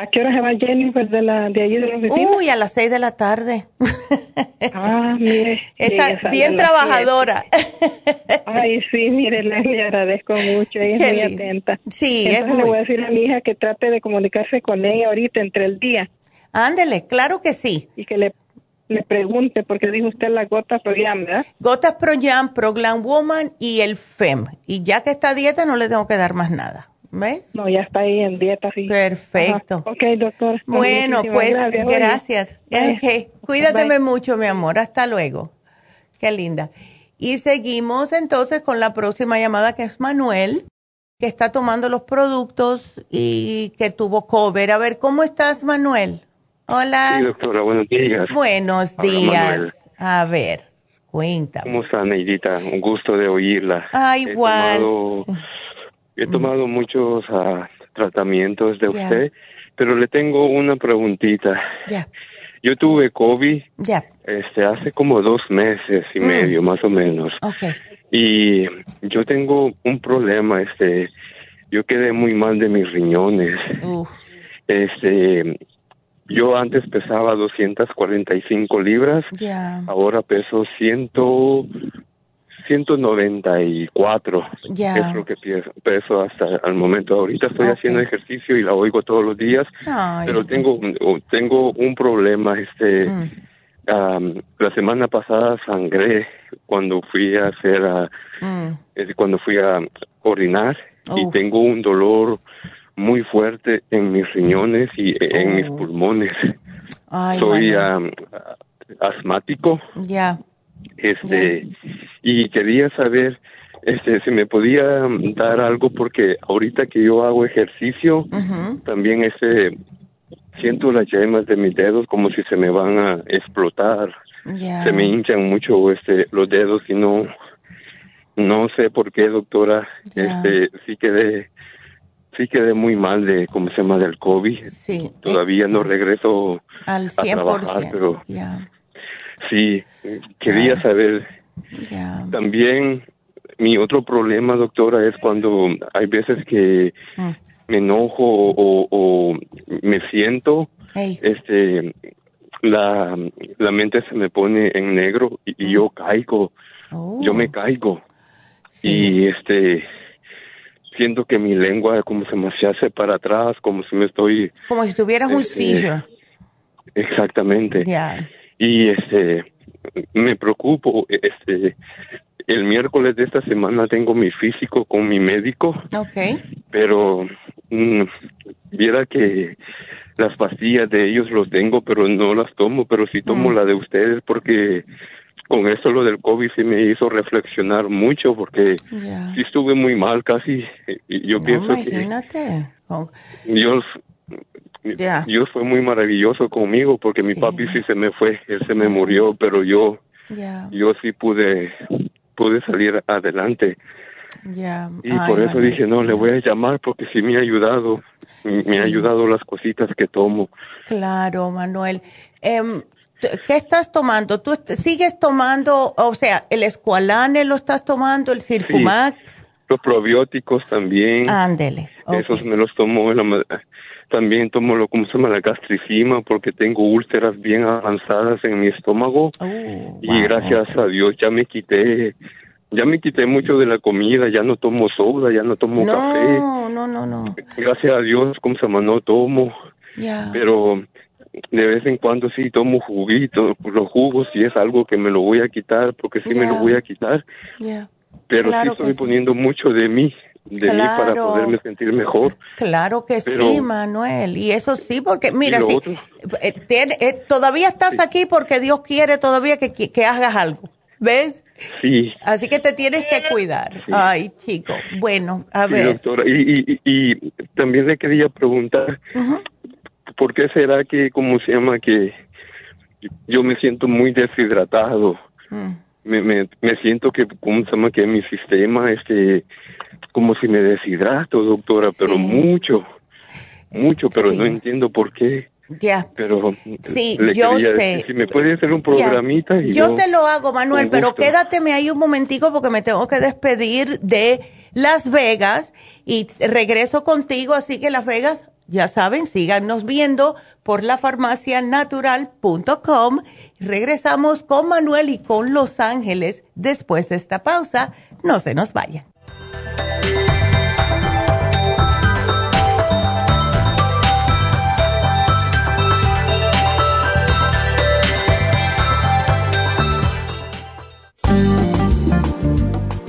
¿A qué hora se va Jennifer de, la, de allí de la oficina? Uy, a las seis de la tarde. ah, mire. Esa, bien trabajadora. Ay, sí, mire, le, agradezco mucho, ella es muy atenta. Sí, Entonces le voy a decir a mi hija que trate de comunicarse con ella ahorita entre el día. Ándele, claro que sí. Y que le, le pregunte, porque dijo usted la gota Proyam, ¿verdad? Gotas Proyam, Proglan Woman y el FEM. Y ya que está dieta no le tengo que dar más nada. ¿Ves? No, ya está ahí en dieta, sí. Perfecto. Ok, doctor. Bueno, pues gracias. Okay. Cuídateme mucho, mi amor. Hasta luego. Qué linda. Y seguimos entonces con la próxima llamada que es Manuel, que está tomando los productos y que tuvo cover. A ver, ¿cómo estás, Manuel? Hola. Sí, doctora, buenos días. Buenos días. A ver, cuéntame. ¿Cómo está, Neidita? Un gusto de oírla. Ah, igual. He tomado muchos ah, tratamientos de usted, pero le tengo una preguntita. Yo tuve COVID este, hace como dos meses y mm. medio, más o menos. Y yo tengo un problema, este, yo quedé muy mal de mis riñones. Este, yo antes pesaba 245 libras, ahora peso 100, 194 ya. es lo que peso hasta el momento. Ahorita estoy haciendo ejercicio y la oigo todos los días, pero tengo tengo un problema. Este, mm. la semana pasada sangré cuando fui a hacer, mm. cuando fui a orinar y tengo un dolor muy fuerte en mis riñones y en mis pulmones. soy asmático. Ya. Este, y quería saber este si me podía dar algo porque ahorita que yo hago ejercicio, también este siento las yemas de mis dedos como si se me van a explotar. Se me hinchan mucho este los dedos y no no sé por qué, doctora. Este sí quedé sí quedé muy mal de cómo se llama del COVID. Sí. Todavía no regreso al 100%. A trabajar, pero sí quería saber. También mi otro problema, doctora, es cuando hay veces que mm. me enojo o, me siento, este, la, la mente se me pone en negro y, yo caigo, yo me oh. caigo. Y este, siento que mi lengua como se me hace para atrás, como si me estoy... Como si tuvieras un este, Exactamente. Y este, me preocupo, este, el miércoles de esta semana tengo mi físico con mi médico. Ok. Pero mm, viera que las pastillas de ellos los tengo, pero no las tomo, pero sí tomo mm. la de ustedes porque con esto lo del COVID sí me hizo reflexionar mucho porque sí estuve muy mal casi. Y yo pienso que Dios, Dios fue muy maravilloso conmigo porque mi papi sí se me fue, él se me murió, pero yo, yo sí pude pude salir adelante. Y por eso dije, no, le voy a llamar porque sí me ha ayudado, me ha ayudado las cositas que tomo. Claro, Manuel. Em, ¿Qué estás tomando? ¿Tú sigues tomando, o sea, el escualane lo estás tomando, el Circumax? los probióticos también. Ándele. Esos me los tomo también tomo lo como se llama la gastricima porque tengo úlceras bien avanzadas en mi estómago. Oh, y gracias a Dios ya me quité ya me quité mucho de la comida, ya no tomo soda, ya no tomo café. No, no, no, no. Gracias a Dios, como se llama, no tomo. Pero de vez en cuando sí tomo juguito, los jugos sí es algo que me lo voy a quitar porque sí me lo voy a quitar. Pero sí estoy poniendo mucho de mí, de mí para poderme sentir mejor. Claro que sí, Manuel. Y eso sí, porque mira, si, eh, eh, todavía estás aquí porque Dios quiere todavía que, que, hagas algo. ¿Ves? Sí. Así que te tienes que cuidar. Ay, chico. Bueno, a ver. doctora. Y, y, también le quería preguntar, ¿por qué será que, cómo se llama, que yo me siento muy deshidratado? Mm. Me, me, me siento que, ¿cómo se llama, que mi sistema, este como si me deshidrato, doctora, pero mucho, mucho, pero no entiendo por qué. Ya. Pero sí, yo sé. si me puede hacer un programita y yo, te lo hago, Manuel, pero quédateme ahí un momentico porque me tengo que despedir de Las Vegas y regreso contigo, así que Las Vegas, ya saben, síganos viendo por lafarmacianatural.com. Regresamos con Manuel y con Los Ángeles después de esta pausa. No se nos vayan. Bye.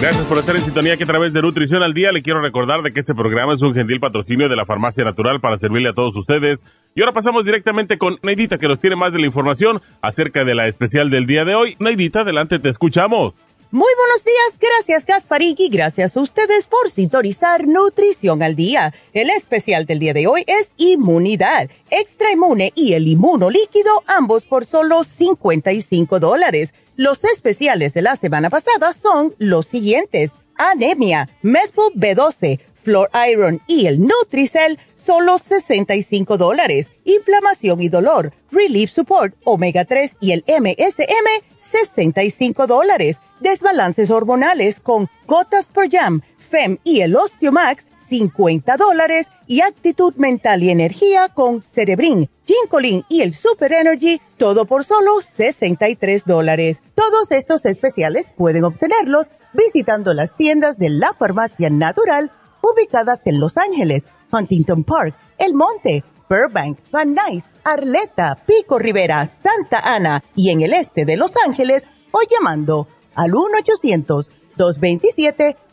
Gracias por estar en sintonía que a través de Nutrición al Día le quiero recordar de que este programa es un gentil patrocinio de la Farmacia Natural para servirle a todos ustedes. Y ahora pasamos directamente con Neidita que nos tiene más de la información acerca de la especial del día de hoy. Neidita, adelante, te escuchamos. Muy buenos días, gracias Gasparín y gracias a ustedes por sintonizar Nutrición al Día. El especial del día de hoy es Inmunidad, Extra Inmune y el Inmuno Líquido, ambos por solo 55 dólares. Los especiales de la semana pasada son los siguientes. Anemia, Methyl B12, Flor Iron y el Nutricel, solo 65 dólares. Inflamación y dolor, Relief Support, Omega 3 y el MSM, 65 dólares desbalances hormonales con Gotas Pro Jam, FEM y el Osteomax, 50 dólares y actitud mental y energía con Cerebrin, Ginkolin y el Super Energy, todo por solo 63 dólares. Todos estos especiales pueden obtenerlos visitando las tiendas de la farmacia natural ubicadas en Los Ángeles, Huntington Park, El Monte, Burbank, Van Nuys, Arleta, Pico Rivera, Santa Ana y en el este de Los Ángeles o llamando al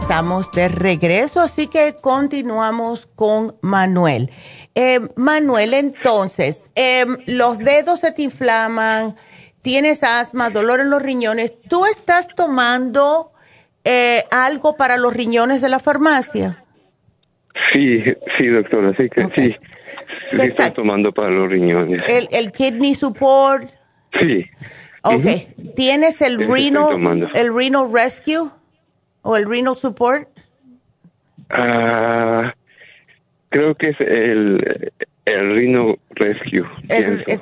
Estamos de regreso, así que continuamos con Manuel. Eh, Manuel, entonces, eh, los dedos se te inflaman, tienes asma, dolor en los riñones. ¿Tú estás tomando eh, algo para los riñones de la farmacia? Sí, sí, doctora, sí que sí. Sí, estoy tomando para los riñones. ¿El, el kidney support? Sí. Ok. ¿Tienes el renal, el renal rescue? O el renal support? Ah, creo que es el, el renal rescue.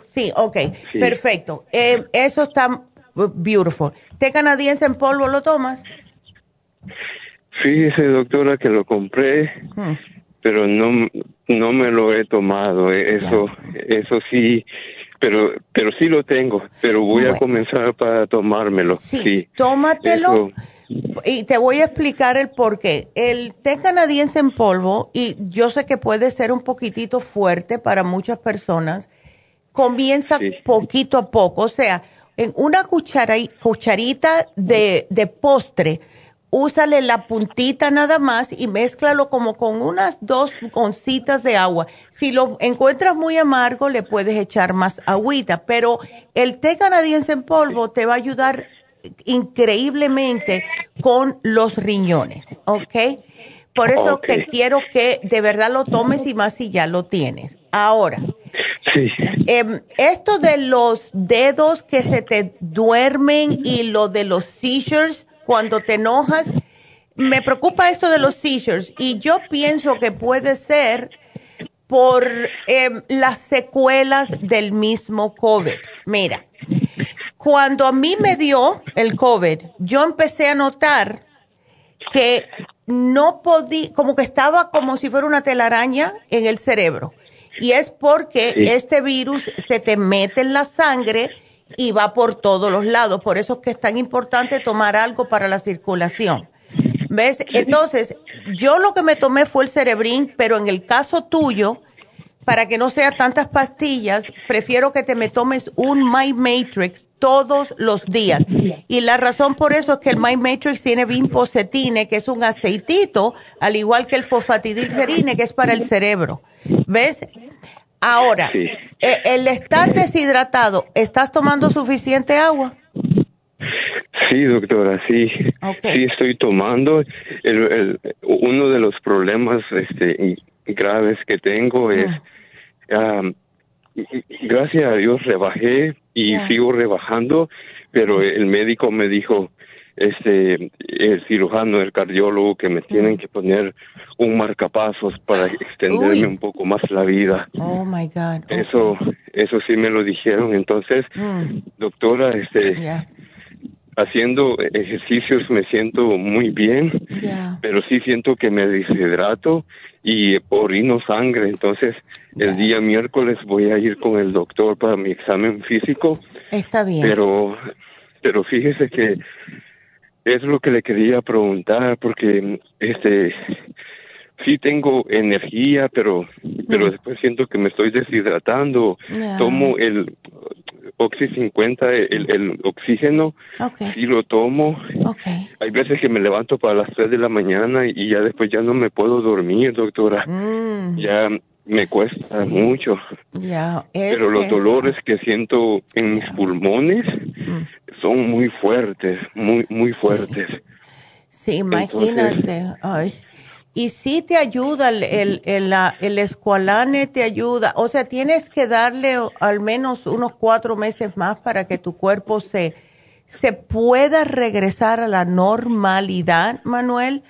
sí, ok, perfecto. Eh, eso está beautiful. ¿Té canadiense en polvo lo tomas? Fíjese, doctora, que lo compré, hmm. pero no, no me lo he tomado. Eh, eso, eso sí, pero, pero sí lo tengo. Pero voy a comenzar para tomármelo. Sí, tómatelo y te voy a explicar el por qué. El té canadiense en polvo, y yo sé que puede ser un poquitito fuerte para muchas personas, comienza poquito a poco. O sea, en una cucharita de, de postre, úsale la puntita nada más y mézclalo como con unas dos oncitas de agua. Si lo encuentras muy amargo, le puedes echar más agüita, pero el té canadiense en polvo te va a ayudar increíblemente con los riñones, ¿ok? Por eso que quiero que de verdad lo tomes y más si ya lo tienes. Ahora, em, esto de los dedos que se te duermen y lo de los seizures cuando te enojas, me preocupa esto de los seizures y yo pienso que puede ser por em, las secuelas del mismo COVID. Mira, cuando a mí me dio el COVID, yo empecé a notar que no podía, como que estaba como si fuera una telaraña en el cerebro. Y es porque este virus se te mete en la sangre y va por todos los lados. Por eso es que es tan importante tomar algo para la circulación. ¿Ves? Entonces, yo lo que me tomé fue el cerebrín, pero en el caso tuyo, para que no sea tantas pastillas, prefiero que te me tomes un My Matrix todos los días. Y la razón por eso es que el My Matrix tiene vinpocetine, que es un aceitito, al igual que el fosfatidilcerine, que es para el cerebro. ¿Ves? Ahora, eh, el estar deshidratado, ¿estás tomando suficiente agua? Sí, doctora, sí. Sí, estoy tomando. El, uno de los problemas este, graves que tengo es... Ah gracias a Dios rebajé y sigo rebajando, pero el médico me dijo, este, el cirujano, el cardiólogo, que me tienen que poner un marcapasos para extenderme un poco más la vida. Oh my God. Eso, eso sí me lo dijeron. Entonces, mm. doctora, este, haciendo ejercicios me siento muy bien, pero sí siento que me deshidrato y orino sangre. Entonces, el día miércoles voy a ir con el doctor para mi examen físico. Está bien. Pero, pero fíjese que es lo que le quería preguntar porque este sí tengo energía, pero pero después siento que me estoy deshidratando. Tomo el Oxy 50, el, el oxígeno, sí lo tomo. Hay veces que me levanto para las 3 de la mañana y ya después ya no me puedo dormir, doctora. Mm. Ya me cuesta mucho. Pero los dolores que siento en mis pulmones mm. son muy fuertes, muy, muy fuertes. Sí, imagínate. Ay. Y sí te ayuda, el, el, el, el, escualane te ayuda. O sea, tienes que darle al menos unos cuatro meses más para que tu cuerpo se, se pueda regresar a la normalidad, Manuel.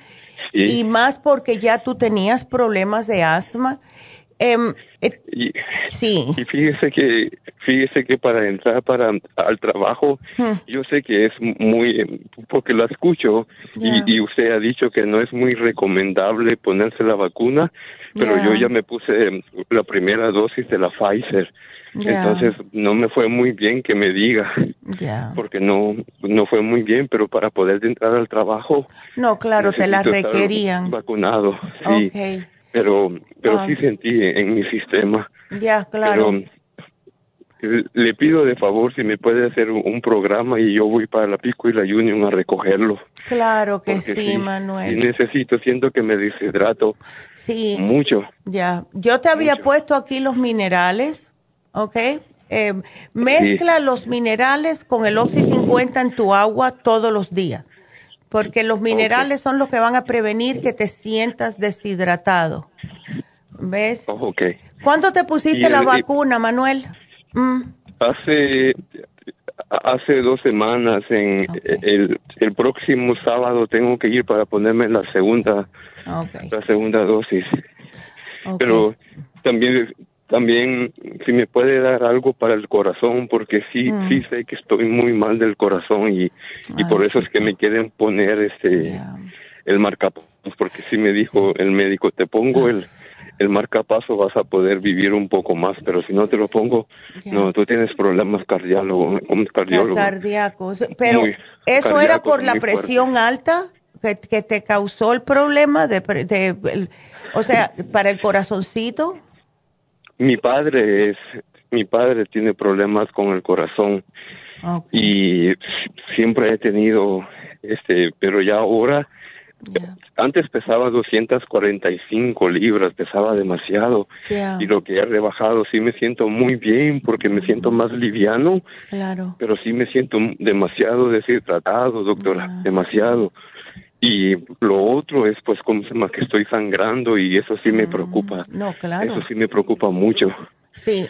Y más porque ya tú tenías problemas de asma. Em, eh, sí. Y fíjese que, fíjese que para entrar para al trabajo, hmm. yo sé que es muy, porque lo escucho y, usted ha dicho que no es muy recomendable ponerse la vacuna, pero yo ya me puse la primera dosis de la Pfizer. Entonces no me fue muy bien que me diga, porque no no fue muy bien, pero para poder entrar al trabajo. No, claro, te la requerían. Vacunado, sí pero pero sí sentí en mi sistema. Ya, claro. Pero, le pido de favor si me puede hacer un, programa y yo voy para la Pico y la Union a recogerlo. Claro que sí, Manuel. Y necesito, siento que me deshidrato. Sí. Mucho. Ya. Yo te había puesto aquí los minerales, ¿ok? Eh, mezcla los minerales con el Oxy 50 en tu agua todos los días porque los minerales son los que van a prevenir que te sientas deshidratado. ¿Ves? Oh, ¿Cuándo te pusiste la vacuna, Manuel? Mm. Hace hace dos semanas, en el, el, próximo sábado tengo que ir para ponerme la segunda la segunda dosis. Pero también también si me puede dar algo para el corazón porque sí mm. sí sé que estoy muy mal del corazón y, y por eso es que me quieren poner este el marcapasos porque sí me dijo el médico te pongo el el marcapaso vas a poder vivir un poco más pero si no te lo pongo no tú tienes problemas cardiólogos cardíacos. Pero eso era por la presión alta que, que, te causó el problema de, de o sea para el corazoncito mi padre es, mi padre tiene problemas con el corazón y siempre he tenido, este, pero ya ahora, antes pesaba 245 libras, pesaba demasiado y lo que he rebajado sí me siento muy bien porque me siento más liviano, claro. pero sí me siento demasiado deshidratado, doctora, demasiado. Y lo otro es pues como se llama que estoy sangrando y eso sí me mm, preocupa. No, claro. Eso sí me preocupa mucho. Sí.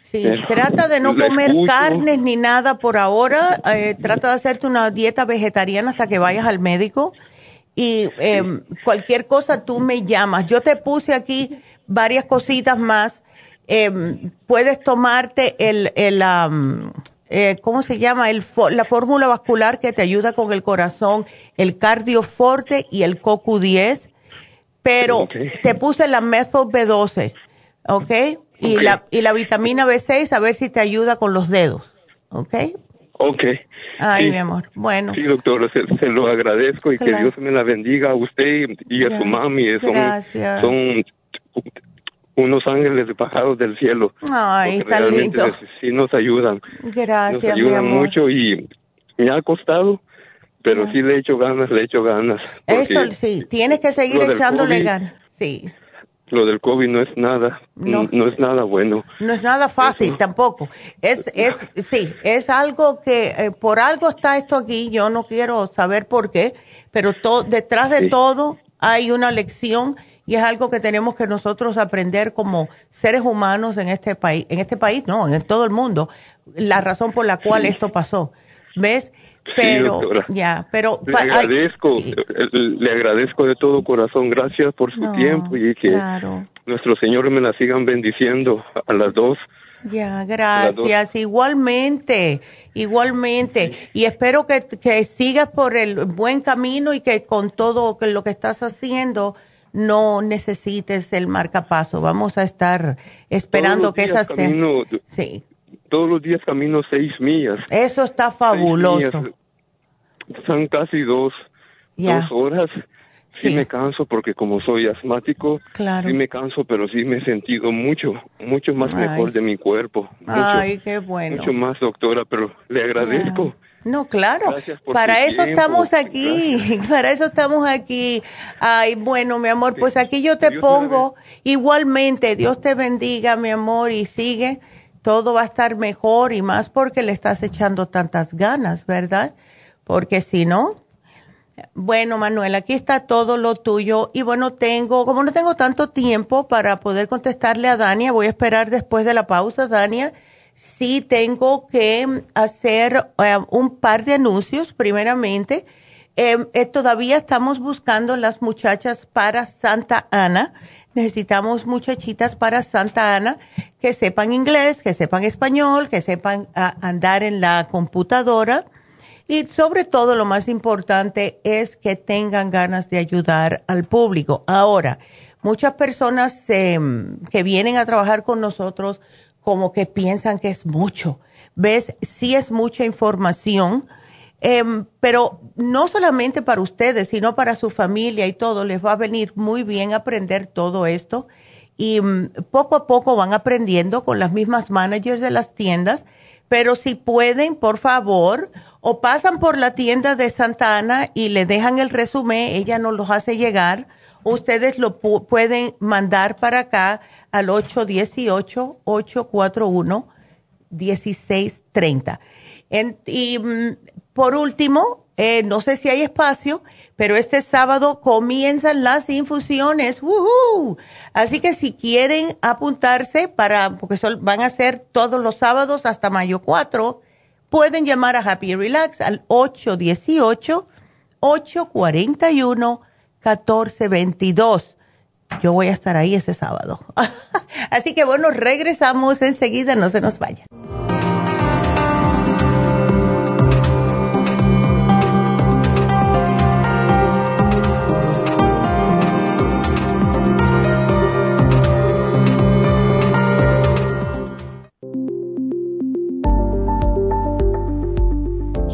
Sí, trata de no comer carnes ni nada por ahora. Eh, trata de hacerte una dieta vegetariana hasta que vayas al médico. Y em, cualquier cosa tú me llamas. Yo te puse aquí varias cositas más. Em, puedes tomarte el, el eh, ¿cómo se llama? El, la fórmula vascular que te ayuda con el corazón, el cardioforte y el CoQ10, pero te puse la methyl B12, ¿ok? Y, La, y la vitamina B6 a ver si te ayuda con los dedos, ¿ok? Ok. Ay, mi amor. Bueno. Sí, doctor, se, lo agradezco y que Dios me la bendiga a usted y a su mami. Son, Gracias. son unos ángeles bajados del cielo. Ay, está lindo. Sí nos ayudan. Gracias, Nos ayudan mucho y me ha costado, pero sí le he hecho ganas, le he hecho ganas. Eso sí, tienes que seguir echándole ganas, sí. Lo del COVID no es nada, no, es nada bueno. No es nada fácil tampoco. Es, es, sí, es algo que eh, por algo está esto aquí. Yo no quiero saber por qué, pero detrás de todo hay una lección y es algo que tenemos que nosotros aprender como seres humanos en este país, en este país no, en todo el mundo, la razón por la cual esto pasó. ¿Ves? Pero ya, pero le agradezco, le agradezco de todo corazón, gracias por su tiempo y que nuestro Señor me la sigan bendiciendo a las dos. Ya, gracias. Igualmente, igualmente. Y espero que, que sigas por el buen camino y que con todo lo que estás haciendo no necesites el marcapaso. Vamos a estar esperando que esa sea. sí. Todos los días camino seis millas. Eso está fabuloso. Son casi dos, dos horas. sí, me canso porque como soy asmático, claro. sí me canso, pero sí me he sentido mucho, mucho más mejor de mi cuerpo. Ay, qué bueno. Mucho más, doctora, pero le agradezco. No, claro. Para eso estamos aquí. Para eso estamos aquí. Ay, bueno, mi amor, pues aquí yo te pongo igualmente. Dios te bendiga, mi amor, y sigue. Todo va a estar mejor y más porque le estás echando tantas ganas, ¿verdad? Porque si no, bueno, Manuel, aquí está todo lo tuyo. Y bueno, tengo, como no tengo tanto tiempo para poder contestarle a Dania, voy a esperar después de la pausa, Dania sí tengo que hacer eh, un par de anuncios, primeramente. Em, eh, todavía estamos buscando las muchachas para Santa Ana. Necesitamos muchachitas para Santa Ana que sepan inglés, que sepan español, que sepan andar en la computadora. Y sobre todo lo más importante es que tengan ganas de ayudar al público. Ahora, muchas personas em, que vienen a trabajar con nosotros como que piensan que es mucho. ¿Ves? Sí es mucha información, em, pero no solamente para ustedes, sino para su familia y todo. Les va a venir muy bien aprender todo esto. Y mm, poco a poco van aprendiendo con las mismas managers de las tiendas. Pero si pueden, por favor, o pasan por la tienda de Santa Ana y le dejan el resumen, ella nos los hace llegar. Ustedes lo pueden mandar para acá al 818-841-1630. Y mm, por último, eh, no sé si hay espacio, pero este sábado comienzan las infusiones. Así que si quieren apuntarse para, porque van a ser todos los sábados hasta mayo 4, pueden llamar a Happy Relax al 818-841-1422 yo voy a estar ahí ese sábado. Así que bueno, regresamos enseguida, no se nos vayan.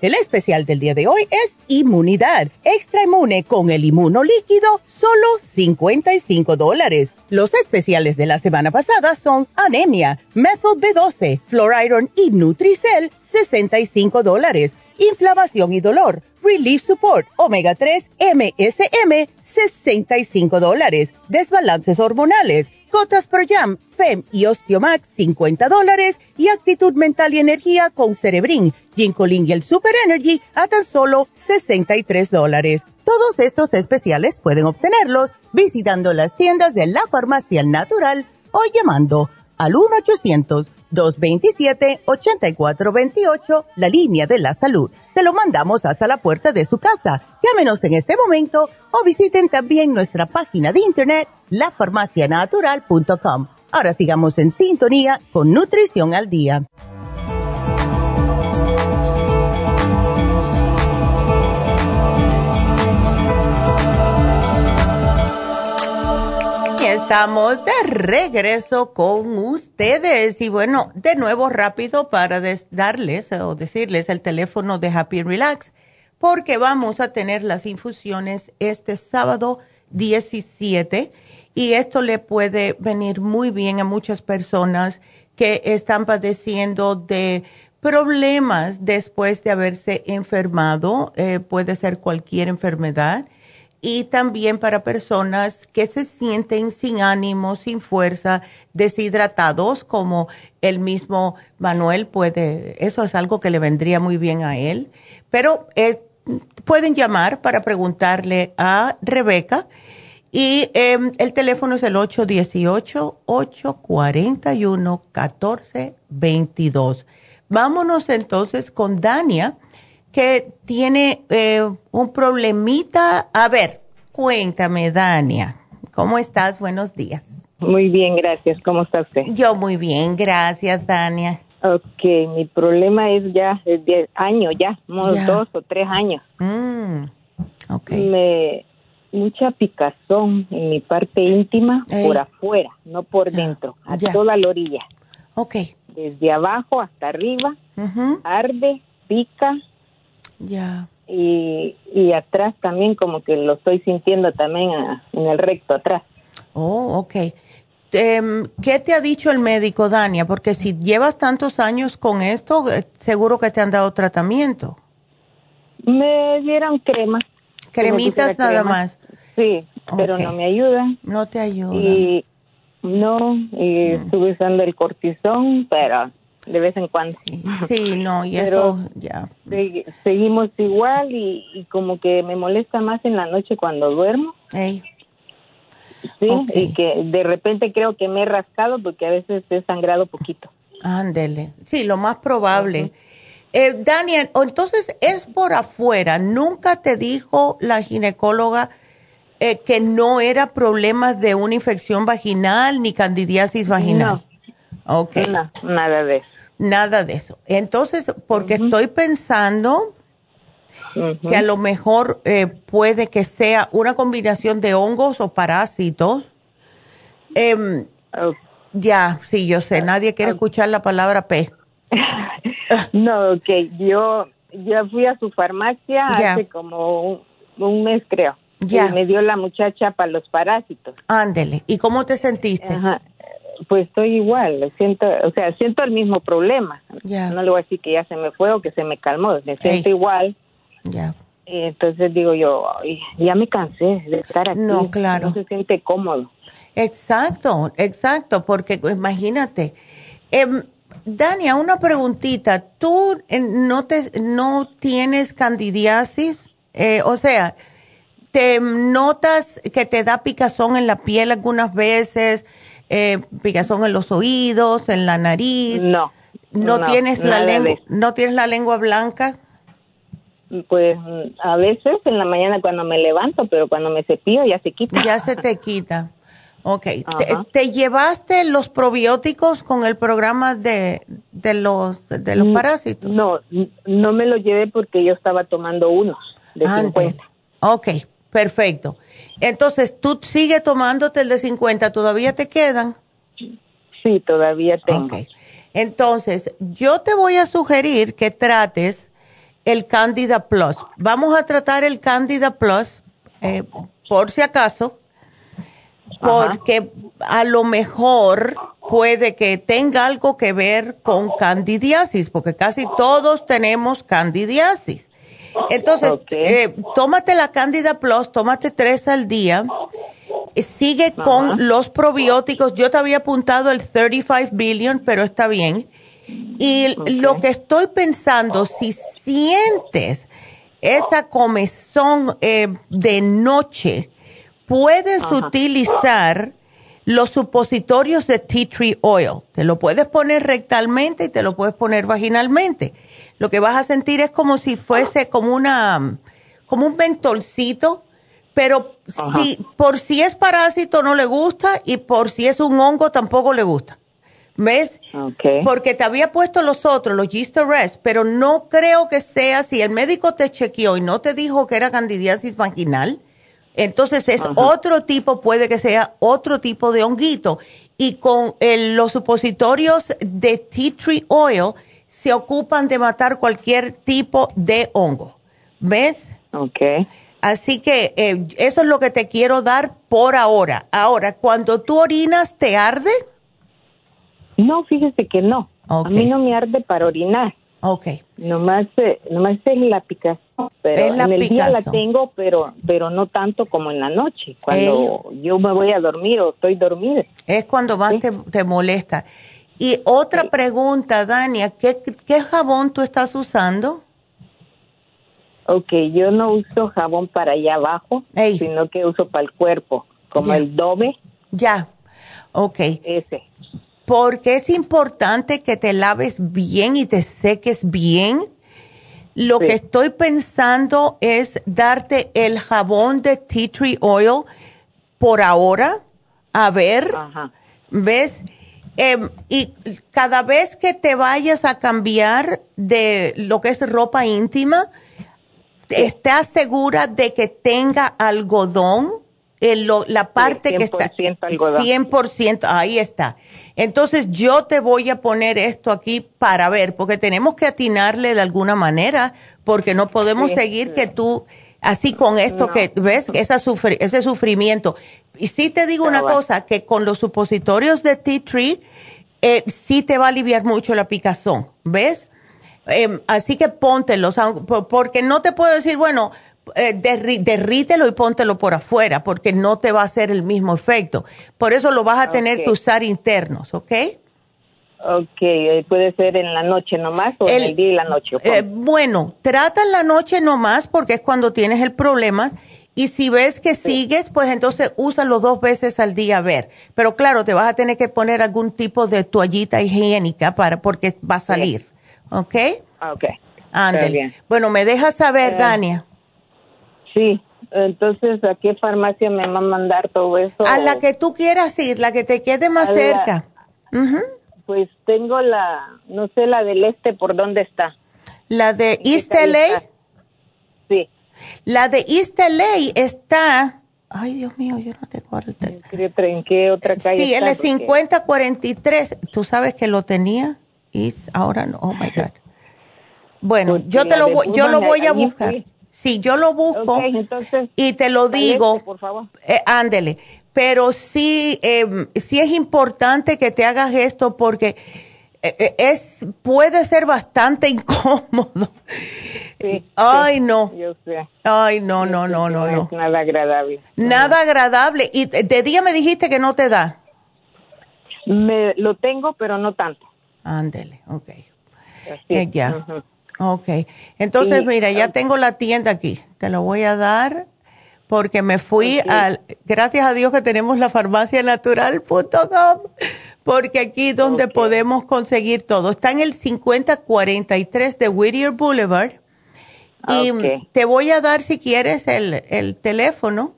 El especial del día de hoy es Inmunidad. Extra Inmune con el inmuno líquido, solo 55 dólares. Los especiales de la semana pasada son Anemia, Method B12, Fluoriron y Nutricel, 65 dólares. Inflamación y dolor, Relief Support, Omega 3, MSM, 65 dólares. Desbalances hormonales Gotas Pro Jam, FEM y Osteomax 50 dólares y Actitud Mental y Energía con Cerebrin, Ginkolin y el Super Energy a tan solo 63 dólares. Todos estos especiales pueden obtenerlos visitando las tiendas de la Farmacia Natural o llamando al 1-800-227-8428, la línea de la salud. Te lo mandamos hasta la puerta de su casa. Llámenos en este momento o visiten también nuestra página de internet, lafarmacianatural.com. Ahora sigamos en sintonía con Nutrición al Día. estamos de regreso con ustedes. Y bueno, de nuevo rápido para darles o decirles el teléfono de Happy Relax, porque vamos a tener las infusiones este sábado 17 y esto le puede venir muy bien a muchas personas que están padeciendo de problemas después de haberse enfermado. Eh, puede ser cualquier enfermedad y también para personas que se sienten sin ánimo, sin fuerza, deshidratados, como el mismo Manuel puede, eso es algo que le vendría muy bien a él. Pero eh, pueden llamar para preguntarle a Rebeca y em, el teléfono es el 818-841-1422. Vámonos entonces con Dania que tiene eh, un problemita. A ver, cuéntame, Dania. ¿Cómo estás? Buenos días. Muy bien, gracias. ¿Cómo está usted? Yo muy bien, gracias, Dania. Ok, mi problema es ya de años, ya, unos dos o tres años. Mm, ok. Me, mucha picazón en mi parte íntima por afuera, no por dentro, a toda la orilla. Ok. Desde abajo hasta arriba, arde, pica, ya. Y, y atrás también como que lo estoy sintiendo también en el recto atrás. Oh, ok. Em, ¿Qué te ha dicho el médico, Dania? Porque si llevas tantos años con esto, eh, seguro que te han dado tratamiento. Me dieron crema. Cremitas nada más. Sí, pero no me ayudan. No te ayudan. Y no, y mm. estuve usando el cortisón, pero de vez en cuando. Sí, no, y eso ya. seguimos igual y, como que me molesta más en la noche cuando duermo. Sí, y que de repente creo que me he rascado porque a veces he sangrado poquito. Ándele, sí, lo más probable. Eh, Daniel, entonces es por afuera, ¿nunca te dijo la ginecóloga eh, que no era problema de una infección vaginal ni candidiasis vaginal? No. Okay. No, nada de eso. Nada de eso. Entonces, porque estoy pensando que a lo mejor eh, puede que sea una combinación de hongos o parásitos. Em, ya, sí, yo sé, nadie quiere escuchar la palabra P. no, ok, yo ya fui a su farmacia hace como un, mes, creo. Ya. Y me dio la muchacha para los parásitos. Ándele, ¿y cómo te sentiste? Ajá pues estoy igual, siento, o sea, siento el mismo problema. No le voy a decir que ya se me fue o que se me calmó, me siento igual. Ya. entonces digo yo, ya me cansé de estar aquí. No, claro. No se siente cómodo. Exacto, exacto, porque imagínate. Eh, Dania, una preguntita. ¿Tú eh, no, te, no tienes candidiasis? Eh, o sea, ¿te notas que te da picazón en la piel algunas veces? eh, picazón en los oídos, en la nariz. No. ¿No, tienes la lengua, ¿No tienes la lengua blanca? Pues a veces en la mañana cuando me levanto, pero cuando me cepillo ya se quita. Ya se te quita. Ok. ¿Te, llevaste los probióticos con el programa de, de los, de los mm, parásitos? No, no me los llevé porque yo estaba tomando unos de 50. Ok, perfecto. Entonces, ¿tú sigues tomándote el de 50? ¿Todavía te quedan? Sí, todavía tengo. Ok. Entonces, yo te voy a sugerir que trates el Candida Plus. Vamos a tratar el Candida Plus eh, por si acaso, porque a lo mejor puede que tenga algo que ver con candidiasis, porque casi todos tenemos candidiasis. Entonces, eh, tómate la Candida Plus, tómate tres al día sigue con los probióticos. Yo te había apuntado el 35 billion, pero está bien. Y lo que estoy pensando, si sientes esa comezón eh, de noche, puedes utilizar los supositorios de tea tree oil. Te lo puedes poner rectalmente y te lo puedes poner vaginalmente. Lo que vas a sentir es como si fuese como una, como un mentolcito, pero si, por si es parásito no le gusta y por si es un hongo tampoco le gusta. ¿Ves? Porque te había puesto los otros, los Rest, pero no creo que sea, si el médico te chequeó y no te dijo que era candidiasis vaginal, entonces es otro tipo, puede que sea otro tipo de honguito. Y con los supositorios de tea tree oil se ocupan de matar cualquier tipo de hongo. ¿Ves? Ok. Así que eh, eso es lo que te quiero dar por ahora. Ahora, cuando tú orinas, ¿te arde? No, fíjese que no. A mí no me arde para orinar. Ok. Nomás, eh, nomás es la picazón. Pero en el día la tengo, pero, pero no tanto como en la noche. Cuando yo me voy a dormir o estoy dormida. Es cuando más te, molesta. Y otra pregunta, Dania, ¿qué, ¿qué jabón tú estás usando? Ok, yo no uso jabón para allá abajo, sino que uso para el cuerpo, como el Dove. Ya, ok. Ese porque es importante que te laves bien y te seques bien. Lo que estoy pensando es darte el jabón de tea tree oil por ahora. A ver, ¿ves? Em, y cada vez que te vayas a cambiar de lo que es ropa íntima, ¿estás segura de que tenga algodón? La parte que está 100%, ahí está. Entonces yo te voy a poner esto aquí para ver, porque tenemos que atinarle de alguna manera, porque no podemos seguir que tú, así con esto que ves, esa ese sufrimiento. Y sí te digo una cosa, que con los supositorios de tea tree, eh, sí te va a aliviar mucho la picazón, ¿ves? Em, así que póntelos, porque no te puedo decir, bueno, eh, derrítelo y póntelo por afuera, porque no te va a hacer el mismo efecto. Por eso lo vas a tener que usar internos, ¿ok? Ok, eh, puede ser en la noche nomás o en el día y la noche. Eh, bueno, trata en la noche nomás porque es cuando tienes el problema. Y si ves que sigues, pues entonces úsalo dos veces al día a ver. Pero claro, te vas a tener que poner algún tipo de toallita higiénica para porque va a salir. ¿Ok? Ok. Ándale. Bueno, me dejas saber, Dania. Sí, entonces, ¿a qué farmacia me va a mandar todo eso? A la que tú quieras ir, la que te quede más cerca. Pues tengo la, no sé, la del este, ¿por dónde está? ¿La de East LA? Sí. La de East LA está... Ay, Dios mío, yo no te acuerdo. ¿En qué otra calle Sí, el 5043. ¿Tú sabes que lo tenía? Y ahora no, oh my God. Bueno, yo te lo, yo lo voy a buscar. Sí, yo lo busco y te lo digo. por favor. Eh, ándele. Pero sí, eh, sí es importante que te hagas esto porque eh, eh, es puede ser bastante incómodo. Ay, no. Yo sé. Ay, no, no, no, no, no. nada agradable. Nada agradable. Y de día me dijiste que no te da. Me lo tengo, pero no tanto. Ándele, ok. ya. Ok, entonces mira, ya tengo la tienda aquí, te lo voy a dar porque me fui al, gracias a Dios que tenemos la farmacianatural.com, porque aquí es donde podemos conseguir todo. Está en el 5043 de Whittier Boulevard. Y te voy a dar, si quieres, el, el teléfono.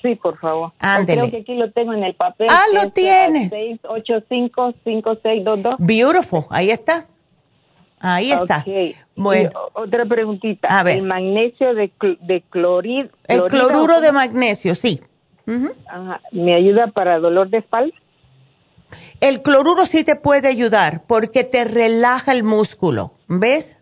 Sí, por favor. Ándele. Creo que aquí lo tengo en el papel. Ah, lo tienes. 685-5622. Beautiful, ahí está. Ahí está. Bueno. otra preguntita. A ver. El magnesio de, de clorid, El cloruro de magnesio, sí. ¿Me ayuda para dolor de espalda? El cloruro sí te puede ayudar porque te relaja el músculo. ¿Ves?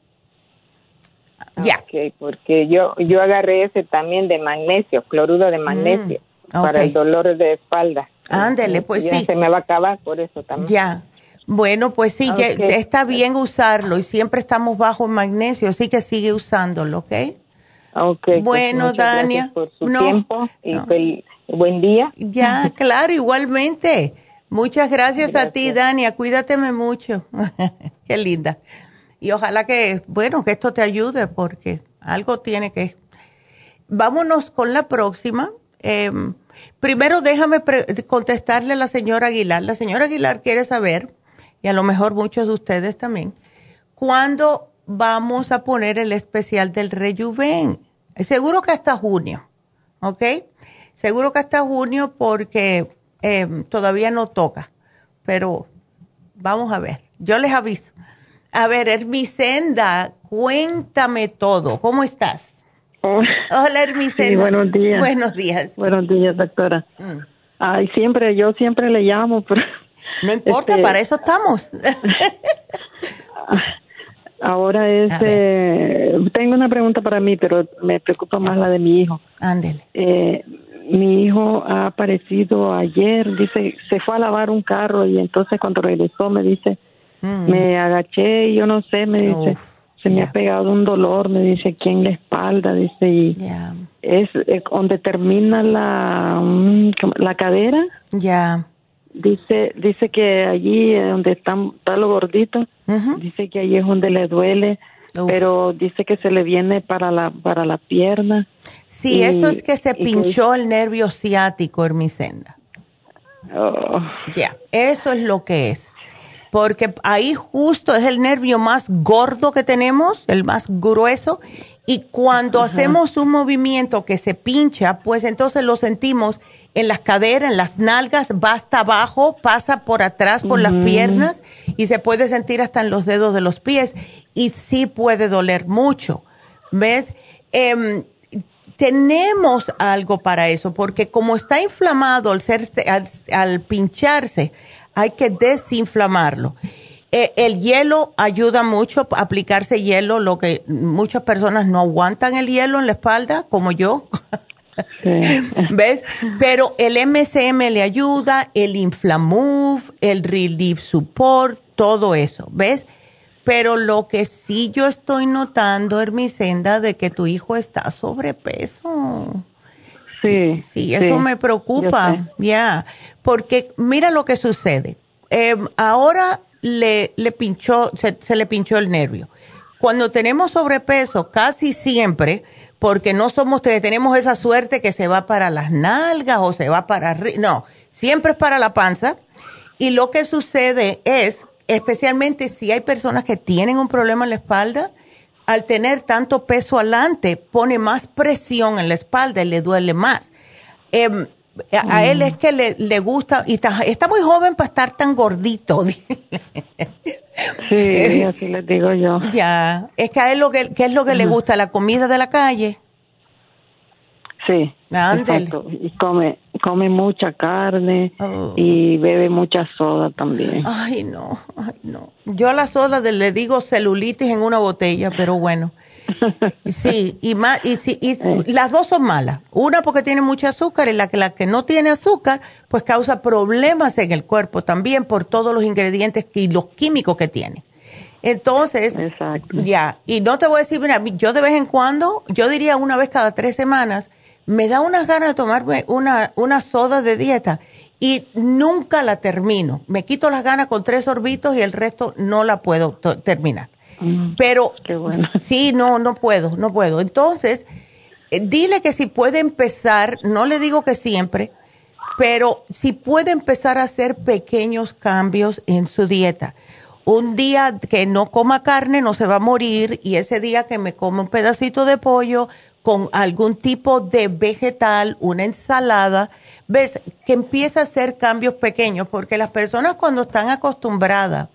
ya. Ok, porque yo, yo agarré ese también de magnesio, cloruro de magnesio, mm, para el dolor de espalda. Ándele, pues ya sí. Se me va a acabar por eso también. Ya. Bueno, pues sí, está bien usarlo y siempre estamos bajo magnesio, así que sigue usándolo, ¿ok? Ok. Pues bueno, Dania. por su tiempo y Buen día. Ya, claro, igualmente. Muchas gracias, a ti, Dania. Cuídateme mucho. Qué linda. Y ojalá que, bueno, que esto te ayude porque algo tiene que... Vámonos con la próxima. Em, primero déjame contestarle a la señora Aguilar. La señora Aguilar quiere saber, y a lo mejor muchos de ustedes también, cuándo vamos a poner el especial del Rejuven. Seguro que hasta junio, ¿ok? Seguro que hasta junio porque Em, todavía no toca, pero vamos a ver, yo les aviso. A ver, Hermisenda, cuéntame todo, ¿cómo estás? Oh. Hola, Hermisenda. buenos días. Buenos días. Buenos días, doctora. Mm. Ay, siempre, yo siempre le llamo, pero... No importa, este, para eso estamos. Ahora es, eh, tengo una pregunta para mí, pero me preocupa más la de mi hijo. Ándele. Eh, mi hijo ha aparecido ayer, dice, se fue a lavar un carro y entonces cuando regresó me dice, mm. me agaché y yo no sé, me dice, se me ha pegado un dolor, me dice aquí en la espalda, dice, y es, eh, donde termina la, mm, la cadera. Ya. Dice, dice que allí donde está, está lo gordito, dice que allí es donde le duele pero dice que se le viene para la para la pierna. Sí, eso es que se pinchó el nervio ciático, Hermisenda. Oh. Ya, eso es lo que es. Porque ahí justo es el nervio más gordo que tenemos, el más grueso, y cuando hacemos un movimiento que se pincha, pues entonces lo sentimos en las caderas, en las nalgas, va hasta abajo, pasa por atrás, por las piernas y se puede sentir hasta en los dedos de los pies y sí puede doler mucho. ¿Ves? Em, tenemos algo para eso porque como está inflamado al, ser, al, pincharse, hay que desinflamarlo. E, el hielo ayuda mucho, aplicarse hielo, lo que muchas personas no aguantan el hielo en la espalda, como yo. ¿Ves? Pero el MCM le ayuda, el Inflamove, el Relief Support, todo eso, ¿ves? Pero lo que sí yo estoy notando, Hermisenda, de que tu hijo está sobrepeso. Sí. Sí, eso me preocupa, ya. Porque mira lo que sucede. Em, ahora le, le pinchó, se le pinchó el nervio. Cuando tenemos sobrepeso, casi siempre porque no somos, tenemos esa suerte que se va para las nalgas o se va para arriba. No, siempre es para la panza. Y lo que sucede es, especialmente si hay personas que tienen un problema en la espalda, al tener tanto peso adelante, pone más presión en la espalda y le duele más. Em, a, él es que le, gusta, y está, muy joven para estar tan gordito. sí, así les digo yo. Ya, es que a él lo que, ¿qué es lo que le gusta? ¿La comida de la calle? Sí, exacto. Y come, come mucha carne oh. y bebe mucha soda también. Ay, no, ay, no. Yo a la soda le digo celulitis en una botella, pero bueno. Sí, y, más, y, y las dos son malas. Una porque tiene mucho azúcar y la que, la que no tiene azúcar, pues causa problemas en el cuerpo también por todos los ingredientes y los químicos que tiene. Entonces, ya, y no te voy a decir, mira, yo de vez en cuando, yo diría una vez cada tres semanas, me da unas ganas de tomarme una, una soda de dieta y nunca la termino. Me quito las ganas con tres sorbitos y el resto no la puedo terminar. Mm, Pero sí, no, no puedo, no puedo. Entonces, eh, dile que si puede empezar, no le digo que siempre, pero si puede empezar a hacer pequeños cambios en su dieta. Un día que no coma carne no se va a morir y ese día que me come un pedacito de pollo con algún tipo de vegetal, una ensalada, ves que empieza a hacer cambios pequeños porque las personas cuando están acostumbradas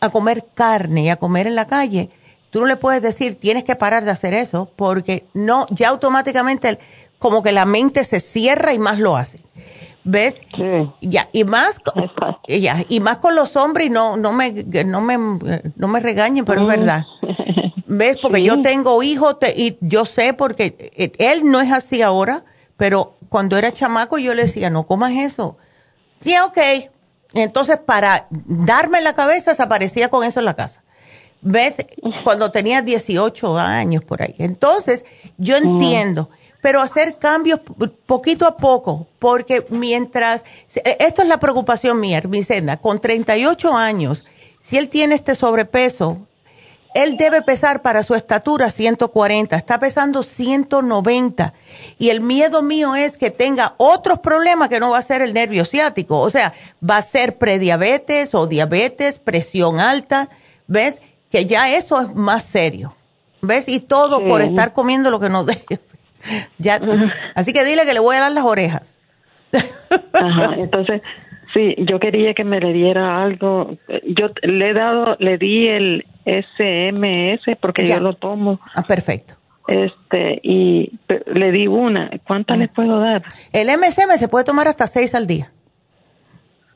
a comer carne y a comer en la calle, tú no le puedes decir, tienes que parar de hacer eso, porque no, ya automáticamente como que la mente se cierra y más lo hace. ¿Ves? Sí. Ya, y más ya, y más con los hombres, y no, no me, no me, no me regañen, pero es verdad. ¿Ves? Porque yo tengo hijos y yo sé porque él no es así ahora, pero cuando era chamaco yo le decía, no comas eso. Sí, ok, entonces, para darme la cabeza, se aparecía con eso en la casa. ¿Ves? Cuando tenía 18 años por ahí. Entonces, yo entiendo, pero hacer cambios poquito a poco, porque mientras, esto es la preocupación mía, Vicenda, con 38 años, si él tiene este sobrepeso, él debe pesar para su estatura 140, está pesando 190 y el miedo mío es que tenga otros problemas que no va a ser el nervio ciático, o sea, va a ser prediabetes o diabetes, presión alta, ¿ves? Que ya eso es más serio, ¿ves? Y todo por estar comiendo lo que no debe. ya, así que dile que le voy a dar las orejas. Ajá, entonces Sí, yo quería que me le diera algo. Yo le he dado, le di el SMS porque yo lo tomo. Ah, perfecto. Este, y le di una. ¿Cuántas le puedo dar? El MSM se puede tomar hasta seis al día.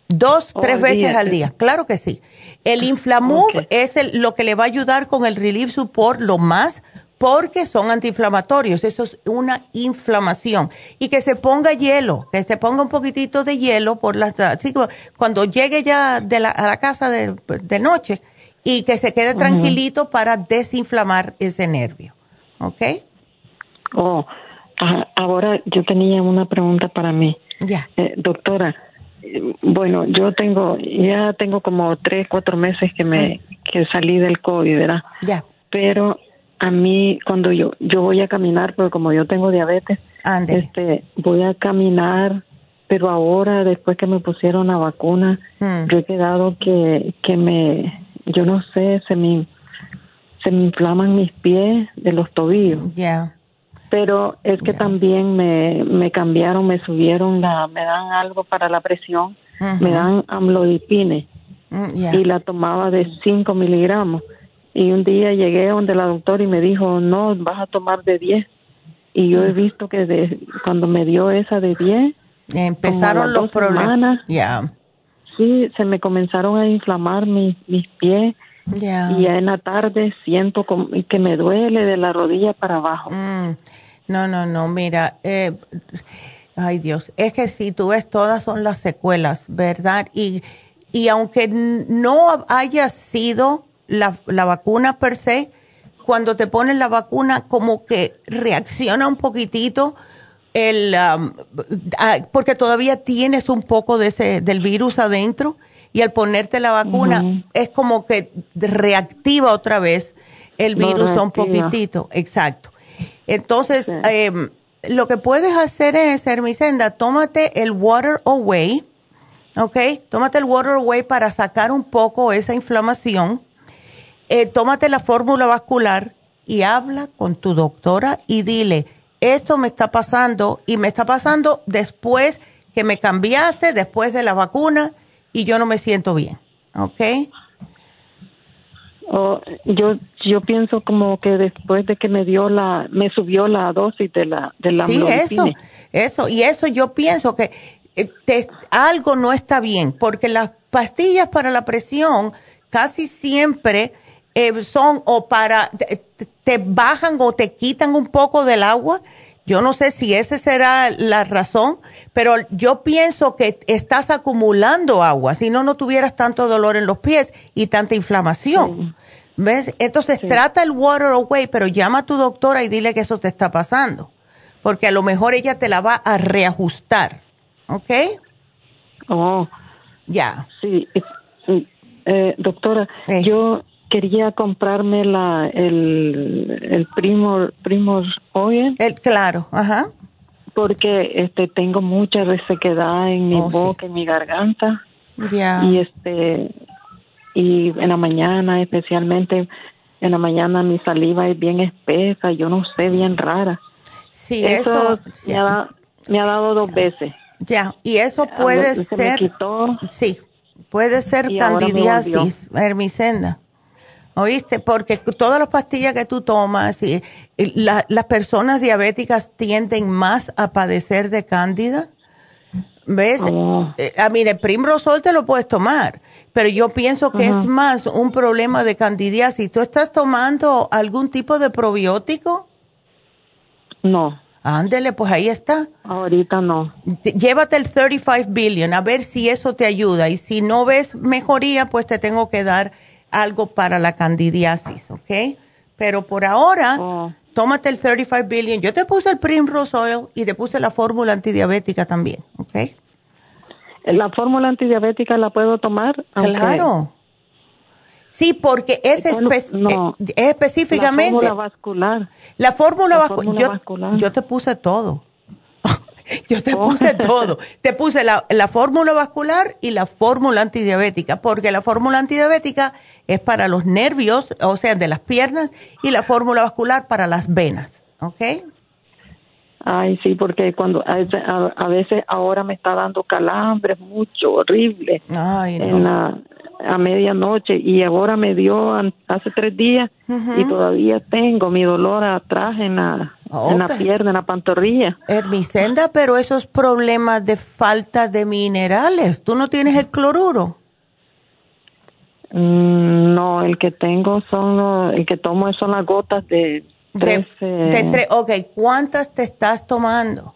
Dos, oh, tres veces al día. Claro que sí. El Inflamove es el, lo que le va a ayudar con el Relief Support lo más porque son antiinflamatorios, eso es una inflamación. Y que se ponga hielo, que se ponga un poquitito de hielo por las, cuando llegue ya de la, a la casa de, noche y que se quede tranquilito para desinflamar ese nervio. ¿Ok? Oh, ahora yo tenía una pregunta para mí. Ya. Eh, doctora, bueno, yo tengo, ya tengo como tres, cuatro meses que me, que salí del COVID, ¿verdad? Ya. Pero a mí cuando yo yo voy a caminar, pero como yo tengo diabetes, este voy a caminar, pero ahora después que me pusieron la vacuna, hmm. yo he quedado que que me yo no sé, se me se me inflaman mis pies de los tobillos. Ya. Pero es que también me, me cambiaron, me subieron la, me dan algo para la presión, me dan amlodipine mm, y la tomaba de 5 miligramos y un día llegué donde la doctora y me dijo, no, vas a tomar de 10. Y yo he mm. visto que de, cuando me dio esa de 10, empezaron los problemas. Ya. Sí, se me comenzaron a inflamar mis, mis pies. Y ya en la tarde siento que me duele de la rodilla para abajo. Mm. No, no, no, mira, eh, ay Dios, es que si tú ves, todas son las secuelas, ¿verdad? Y, y aunque no haya sido la, la vacuna per se, cuando te ponen la vacuna como que reacciona un poquitito el um, porque todavía tienes un poco de ese del virus adentro y al ponerte la vacuna es como que reactiva otra vez el virus un poquitito, exacto. Entonces, em, lo que puedes hacer es, Hermicenda, tómate el Water Away, ¿ok? Tómate el Water Away para sacar un poco esa inflamación eh, tómate la fórmula vascular y habla con tu doctora y dile, esto me está pasando y me está pasando después que me cambiaste, después de la vacuna y yo no me siento bien, ¿ok? yo yo pienso como que después de que me dio la me subió la dosis de la de la sí eso eso y eso yo pienso que eh, algo no está bien porque las pastillas para la presión casi siempre eh, son o para, te, bajan o te quitan un poco del agua. Yo no sé si esa será la razón, pero yo pienso que estás acumulando agua, si no, no tuvieras tanto dolor en los pies y tanta inflamación. ¿Ves? Entonces trata el water away, pero llama a tu doctora y dile que eso te está pasando, porque a lo mejor ella te la va a reajustar. ¿Ok? Oh. Ya. Sí. Eh, doctora, yo quería comprarme la el, el primo primos oil el claro ajá. Porque este tengo mucha resequedad en mi oh, boca en mi garganta. Ya. Y este y en la mañana especialmente en la mañana mi saliva es bien espesa yo no sé bien rara. Sí eso, me, ha, me, ha, dado dos veces. ya y eso puede ser sí puede ser candidiasis hermicenda ¿Oíste? Porque todas las pastillas que tú tomas, y, las personas diabéticas tienden más a padecer de cándida. ¿Ves? Oh. Eh, a mí el primrosol te lo puedes tomar, pero yo pienso que es más un problema de candidiasis. ¿Tú estás tomando algún tipo de probiótico? No. Ándele, pues ahí está. Ahorita no. Llévate el 35 billion, a ver si eso te ayuda. Y si no ves mejoría, pues te tengo que dar algo para la candidiasis, ¿ok? Pero por ahora, oh. tómate el 35 billion. Yo te puse el Primrose Oil y te puse la fórmula antidiabética también, ¿ok? ¿La fórmula antidiabética la puedo tomar? Claro. Sí, porque es, eh, específicamente. La fórmula vascular. La fórmula, vascular. Yo te puse todo. yo te puse oh. todo. Te puse la, la fórmula vascular y la fórmula antidiabética, porque la fórmula antidiabética es para los nervios, o sea, de las piernas, y la fórmula vascular para las venas. ¿Ok? Ay, sí, porque cuando a, veces ahora me está dando calambres mucho, horrible. Ay, no. En la, a medianoche y ahora me dio hace tres días y todavía tengo mi dolor atrás en la, en la pierna, en la pantorrilla. Hermicenda, pero esos problemas de falta de minerales, ¿tú no tienes el cloruro? Mm, no, el que tengo son, el que tomo son las gotas de tres. De, ok, ¿cuántas te estás tomando?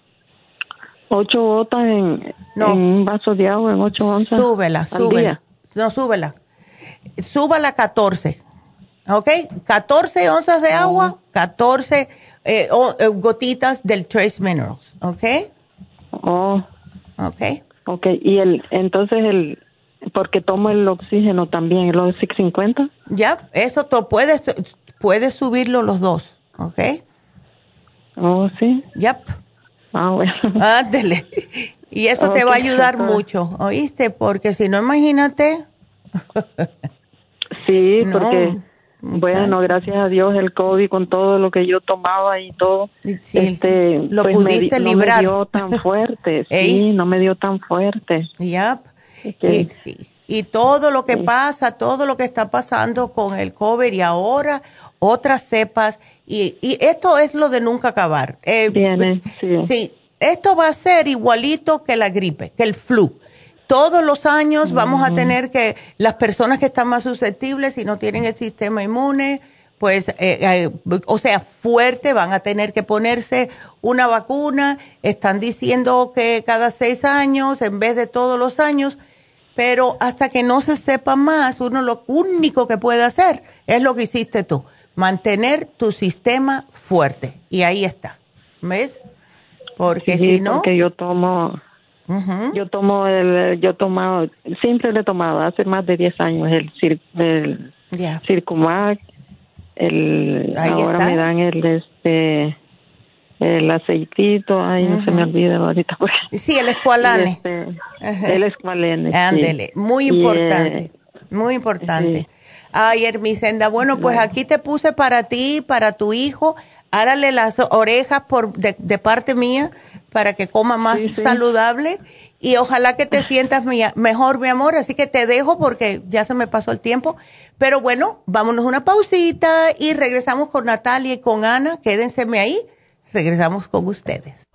Ocho gotas en, un vaso de agua, en ocho onzas. Súbela, súbela. No, súbela. Súbala 14. ¿Ok? 14 onzas de agua, 14 eh, eh, gotitas del Trace Minerals. ¿Ok? Oh. Ok. Ok, y el, entonces el, porque tomo el oxígeno también, el 650. Ya, eso tú puedes, puedes subirlo los dos, ¿ok? Oh, sí. Yep. Ah, bueno. Ándele. Y eso te va a ayudar mucho, ¿oíste? Porque si no, imagínate. sí, porque, bueno, gracias a Dios el COVID con todo lo que yo tomaba y todo, este, lo pues pudiste librar. No me dio tan fuerte, sí, no me dio tan fuerte. Yep. Y, todo lo que pasa, todo lo que está pasando con el COVID y ahora otras cepas, y, y esto es lo de nunca acabar. Eh, Viene, sí. sí esto va a ser igualito que la gripe, que el flu. Todos los años vamos a tener que, las personas que están más susceptibles y no tienen el sistema inmune, pues, eh, eh, o sea, fuerte, van a tener que ponerse una vacuna. Están diciendo que cada seis años en vez de todos los años, pero hasta que no se sepa más, uno lo único que puede hacer es lo que hiciste tú, mantener tu sistema fuerte. Y ahí está. ¿Ves? Porque si no... Porque yo tomo... Yo tomo el, yo tomo, siempre le he tomado, hace más de 10 años, el, cir, el Circumac, el, ahora me dan el, este, el aceitito, ay, no se me olvida ahorita. Sí, el escualane. Este, el escualane. Ándele, muy importante, muy importante. Ay, Hermisenda, bueno, pues aquí te puse para ti, para tu hijo, Hárale las orejas por de, parte mía para que coma más saludable y ojalá que te sientas mejor, mi amor. Así que te dejo porque ya se me pasó el tiempo. Pero bueno, vámonos una pausita y regresamos con Natalia y con Ana. Quédenseme ahí. Regresamos con ustedes.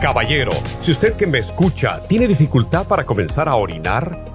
Caballero, si usted que me escucha tiene dificultad para comenzar a orinar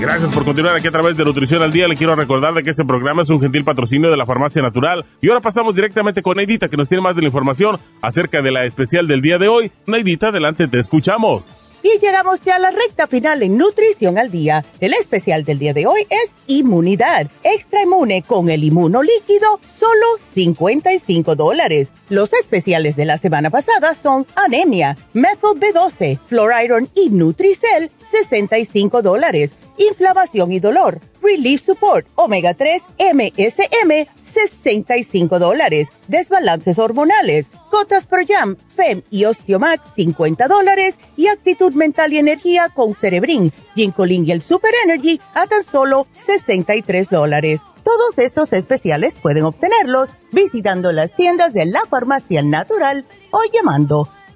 Gracias por continuar aquí a través de Nutrición al Día. Le quiero recordar de que este programa es un gentil patrocinio de la Farmacia Natural. Y ahora pasamos directamente con Neidita, que nos tiene más de la información acerca de la especial del día de hoy. Neidita, adelante, te escuchamos. Y llegamos ya a la recta final en Nutrición al Día. El especial del día de hoy es Inmunidad. Extra Inmune con el inmuno líquido, solo 55 dólares. Los especiales de la semana pasada son Anemia, Methyl B12, Fluoriron y Nutricel, 65 dólares. Inflamación y dolor, Relief Support, Omega 3, MSM, 65 dólares. Desbalances hormonales, Gotas Pro Jam, FEM y Osteomax, 50 dólares. Y actitud mental y energía con Cerebrin, Ginkolin y el Super Energy a tan solo 63 dólares. Todos estos especiales pueden obtenerlos visitando las tiendas de la farmacia natural o llamando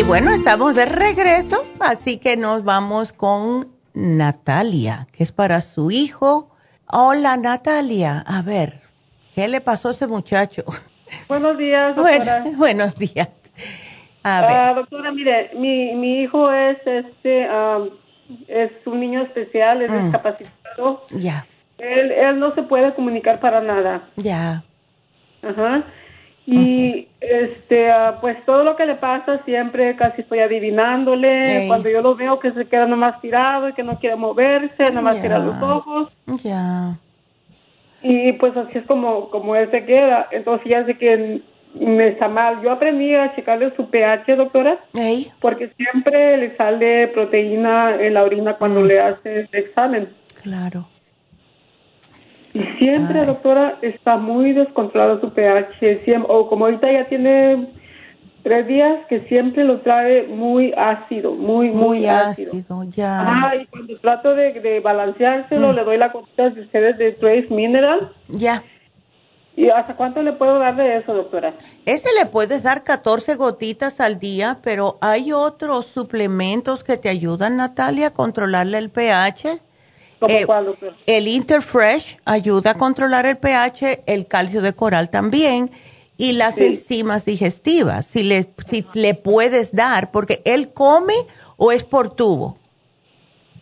Y bueno, estamos de regreso, así que nos vamos con Natalia, que es para su hijo. Hola Natalia, a ver, ¿qué le pasó a ese muchacho? Buenos días, doctora. buenos días. A ver. Ah, doctora, mire, mi, mi hijo es este es un niño especial, es mm. discapacitado. Ya. Él, él no se puede comunicar para nada. Ya. Ajá. Y este, ah, pues todo lo que le pasa siempre casi estoy adivinándole. Cuando yo lo veo que se queda nomás tirado y que no quiere moverse, nomás tira los ojos. Ya. Y pues así es como, como él se queda. Entonces ya sé que me está mal. Yo aprendí a checarle su pH, doctora. Porque siempre le sale proteína en la orina cuando mm. le hace el examen. Claro. Y siempre, doctora, está muy descontrolado su pH, o como ahorita ya tiene tres días que siempre lo trae muy ácido, muy, muy, ácido. ya. Ah, y cuando trato de, de balanceárselo, mm. le doy la copita de ustedes de Trace Mineral. Ya. ¿Y hasta cuánto le puedo dar de eso, doctora? Ese le puedes dar 14 gotitas al día, pero hay otros suplementos que te ayudan, Natalia, a controlarle el pH. Eh, el Interfresh ayuda a controlar el pH, el calcio de coral también y las enzimas digestivas, si le, si le puedes dar, porque él come o es por tubo.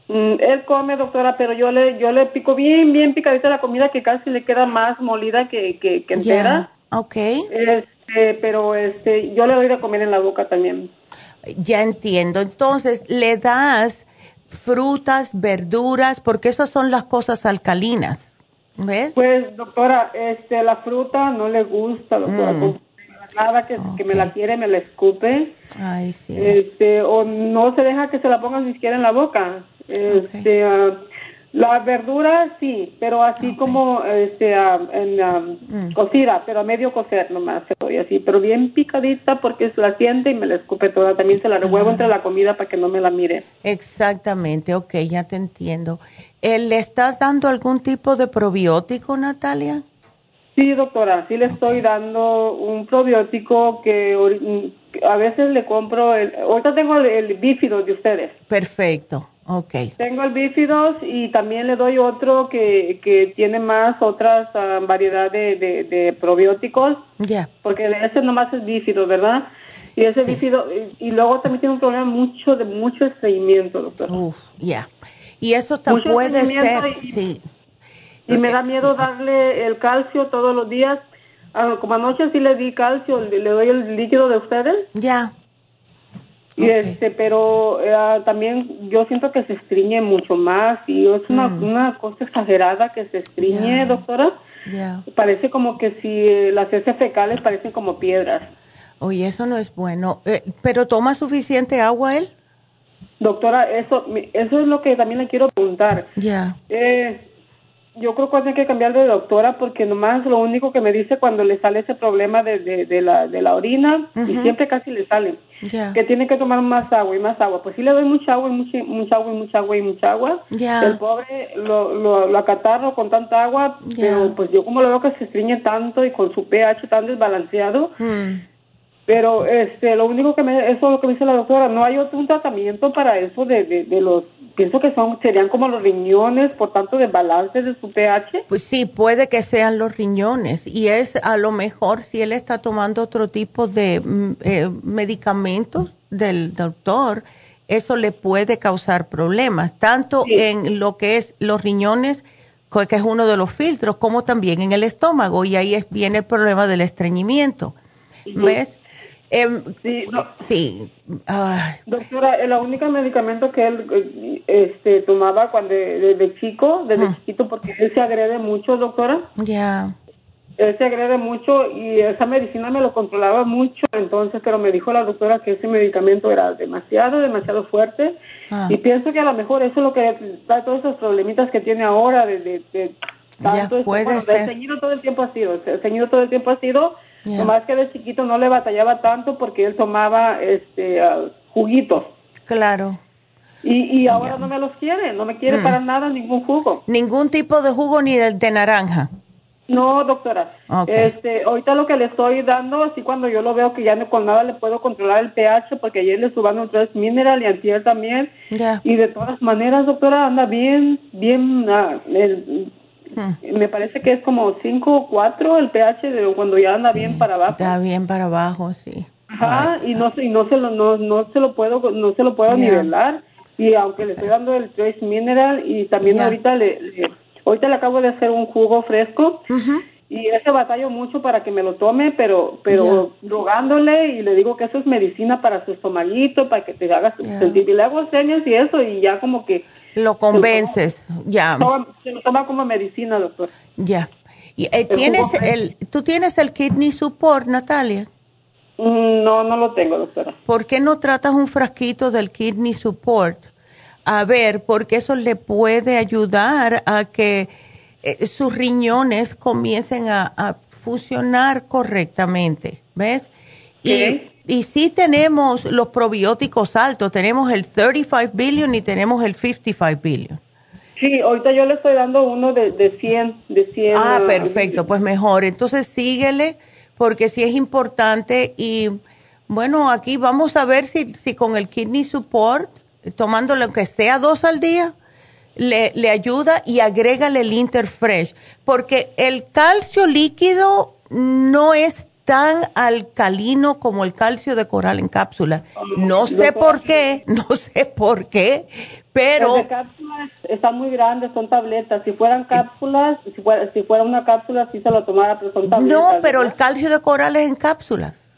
Mm, él come, doctora, pero yo le yo le pico bien, bien picadita la comida que casi le queda más molida que, que, que entera. Ok. Este, pero este, yo le doy de comer en la boca también. Ya entiendo. Entonces, le das frutas, verduras, porque esas son las cosas alcalinas. ¿Ves? Pues, doctora, este, la fruta no le gusta, doctora. Mm. Nada que, que, me la quiere, me la escupe. Ay, sí. Este, o no se deja que se la pongan ni siquiera en la boca. Este, ah, la verdura sí, pero así como este, en mm. cocida, pero a medio cocer nomás se doy así, pero bien picadita porque se la siente y me la escupe toda. También se la revuelvo entre la comida para que no me la mire. Exactamente, ok, ya te entiendo. Eh, ¿Le estás dando algún tipo de probiótico, Natalia? Sí, doctora, sí le estoy dando un probiótico que a veces le compro, el, ahorita tengo el, el bífido de ustedes. Perfecto. Okay. Tengo el bífidos y también le doy otro que, que tiene más otras uh, variedad de, de, probióticos. Ya. Porque ese nomás es bífido, ¿verdad? Y ese bífido, y, luego también tiene un problema mucho de mucho estreñimiento, doctor. Uf, ya. Y eso te puede ser, sí. Y me da miedo darle el calcio todos los días. Ah, como anoche sí le di calcio, le, doy el líquido de ustedes. Ya. Y este, pero eh, también yo siento que se estriñe mucho más y es una, mm. una cosa exagerada que se estriñe, doctora. Parece como que si las heces fecales parecen como piedras. Oye, eso no es bueno. Eh, ¿Pero toma suficiente agua él? Doctora, eso, eso es lo que también le quiero preguntar. Ya. Eh, yo creo que tiene que cambiar de doctora porque nomás lo único que me dice cuando le sale ese problema de, de, la, de la orina, y siempre casi le sale, que tiene que tomar más agua y más agua. Pues sí le doy mucha agua y mucha, mucha agua y mucha agua y mucha agua. El pobre lo, lo, lo acatarro con tanta agua, pero pues yo como lo veo que se estriñe tanto y con su pH tan desbalanceado, mm. Pero este, lo único que me, eso es lo que me dice la doctora, no hay otro un tratamiento para eso de, de, los, pienso que son, serían como los riñones, por tanto, de balance de su pH. Pues sí, puede que sean los riñones y es a lo mejor si él está tomando otro tipo de mm, eh, medicamentos del doctor, eso le puede causar problemas, tanto en lo que es los riñones, que es uno de los filtros, como también en el estómago y ahí es, viene el problema del estreñimiento. ¿Ves? Em, sí, sí. Doctora, el único medicamento que él este, tomaba cuando desde chico, desde ah. chiquito, porque él se agrede mucho, doctora. Ya. Él se agrede mucho y esa medicina me lo controlaba mucho, entonces, pero me dijo la doctora que ese medicamento era demasiado, demasiado fuerte. Ah. Y pienso que a lo mejor eso es lo que da todos esos problemitas que tiene ahora de, de, tanto. puede ser. El todo el tiempo ha sido, el ceñido todo el tiempo ha sido Nomás que de chiquito no le batallaba tanto porque él tomaba este uh, juguitos. Claro. Y, y ahora no me los quiere, no me quiere mm. para nada ningún jugo. Ningún tipo de jugo ni de, de naranja. No, doctora. Este, ahorita lo que le estoy dando, así cuando yo lo veo que ya no con nada le puedo controlar el pH, porque ayer le subieron un tres mineral y antier también. Y de todas maneras, doctora, anda bien, bien, uh, el, me parece que es como 5 o 4 el pH de cuando ya anda bien para abajo. Está bien para abajo, sí. Ajá, y no, y no se lo no, no se lo puedo no se lo puedo nivelar. Y aunque le estoy dando el Trace Mineral y también ahorita le, ahorita le acabo de hacer un jugo fresco. Y ese batallo mucho para que me lo tome, pero pero rogándole y le digo que eso es medicina para su estomaguito, para que te hagas sentir. Y le hago señas y eso, y ya como que lo convences, ya. Se lo toma como medicina, doctor. Ya. Y, eh, ¿tienes el, ¿Tú tienes el kidney support, Natalia? Mm, no, no lo tengo, doctora. ¿Por qué no tratas un frasquito del kidney support? A ver, porque eso le puede ayudar a que eh, sus riñones comiencen a, a funcionar correctamente, ¿ves? Y, y sí tenemos los probióticos altos, tenemos el 35 billion y tenemos el 55 billion. Sí, ahorita yo le estoy dando uno de, de 100, de 100. Ah, perfecto, pues mejor. Entonces síguele porque sí es importante y bueno, aquí vamos a ver si, si con el kidney support, tomándolo aunque sea dos al día, le, le ayuda y agrégale el Interfresh, porque el calcio líquido no es tan alcalino como el calcio de coral en cápsula. No sé por qué, no sé por qué, pero... Las cápsulas están muy grandes, son tabletas. Si fueran cápsulas, si fuera, si fuera una cápsula, sí se lo tomara, pero son tabletas. No, pero el calcio de coral es en cápsulas.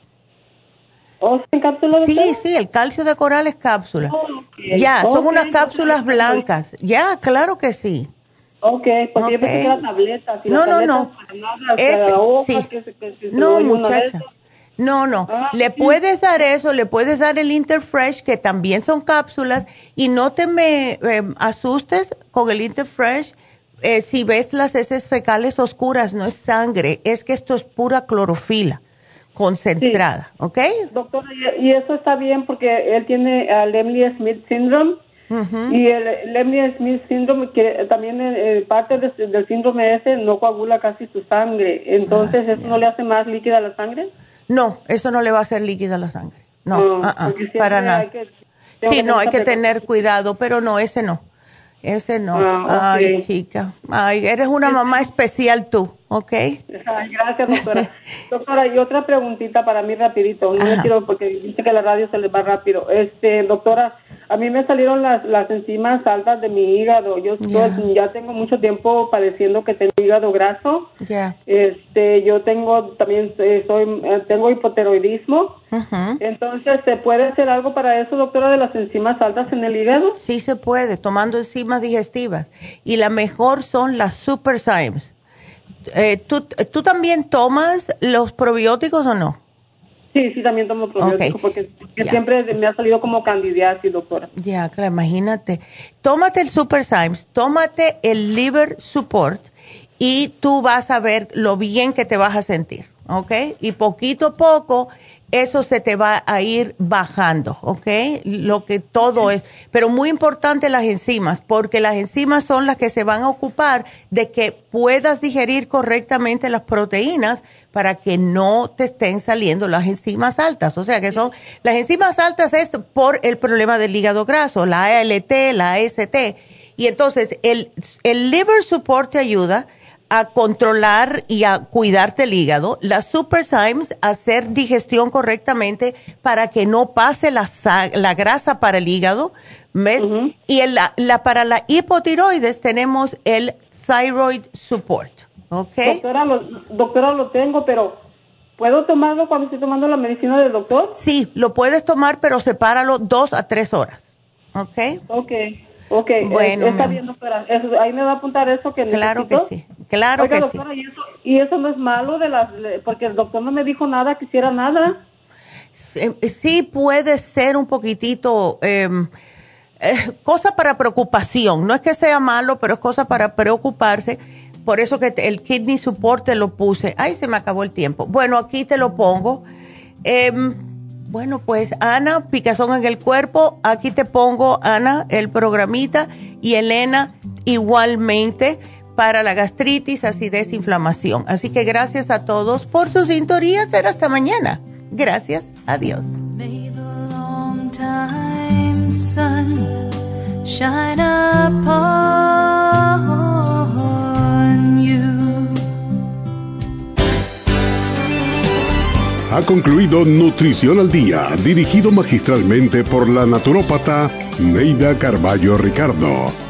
¿O es en cápsulas? Sí, sí, el calcio de coral es cápsula. Oh, ya, son unas cápsulas blancas. Ya, claro que sí. Ok, porque yo pensé que era tableta. no, no, no. sí. no, muchacha. No, no. Ah, le puedes dar eso, le puedes dar el Interfresh, que también son cápsulas, y no te me em, asustes con el Interfresh. Eh, si ves las heces fecales oscuras, no es sangre, es que esto es pura clorofila concentrada, ¿ok? Doctora, y eso está bien porque él tiene el Emily Smith Syndrome y el Lemmy Smith Syndrome, que también eh, eh, parte del síndrome ese no coagula casi su sangre. Entonces, ¿eso no le hace más líquida la sangre? No, eso no le va a hacer líquida la sangre. No, ah, ah, para nada. sí, no, hay que tener cuidado, pero no, ese no. Ese no. Ah, Ay, chica. Ay, eres una mamá especial tú, ¿ok? gracias, doctora. doctora, y otra preguntita para mí rapidito. No quiero porque dice que la radio se les va rápido. Este, doctora, a mí me salieron las, las enzimas altas de mi hígado. Yo ya tengo mucho tiempo padeciendo que tengo hígado graso. Este, yo tengo también eh, soy eh, tengo hipoteroidismo. Entonces, ¿se puede hacer algo para eso, doctora, de las enzimas altas en el hígado? Sí se puede, tomando enzimas digestivas. Y la mejor son las superzymes. Eh, ¿tú, ¿Tú también tomas los probióticos o no? Sí, sí, también tomo probióticos porque, siempre me ha salido como candidiasis, doctora. Ya, claro, imagínate. Tómate el Super Symes, tómate el Liver Support y tú vas a ver lo bien que te vas a sentir, ¿ok? Y poquito a poco eso se te va a ir bajando, ¿ok? Lo que todo es, pero muy importante las enzimas, porque las enzimas son las que se van a ocupar de que puedas digerir correctamente las proteínas para que no te estén saliendo las enzimas altas. O sea que son, las enzimas altas es por el problema del hígado graso, la ALT, la AST. Y entonces el, el liver support te ayuda a controlar y a cuidarte el hígado, las Superzymes hacer digestión correctamente para que no pase la, la grasa para el hígado, ¿ves? Y la, la, para la hipotiroides tenemos el Thyroid Support, ¿ok? Doctora lo, doctora, lo tengo, pero ¿puedo tomarlo cuando estoy tomando la medicina del doctor? Sí, lo puedes tomar, pero sepáralo dos a tres horas, ¿ok? Ok. Ok, bueno, está bien, doctora. ahí me va a apuntar eso que Claro que sí, claro que sí. ¿y eso, ¿y eso no es malo de las, porque el doctor no me dijo nada, que hiciera nada? Sí, puede ser un poquitito, em, eh, cosa para preocupación. No es que sea malo, pero es cosa para preocuparse. Por eso que el kidney support te lo puse. Ay, se me acabó el tiempo. Bueno, aquí te lo pongo. Eh, bueno, pues Ana, picazón en el cuerpo, aquí te pongo, Ana, el programita y Elena igualmente para la gastritis, acidez, inflamación. Así que gracias a todos por su sintonía. Será hasta mañana. Gracias. Adiós. Ha concluido Nutrición al Día, dirigido magistralmente por la naturópata Neida Carballo Ricardo.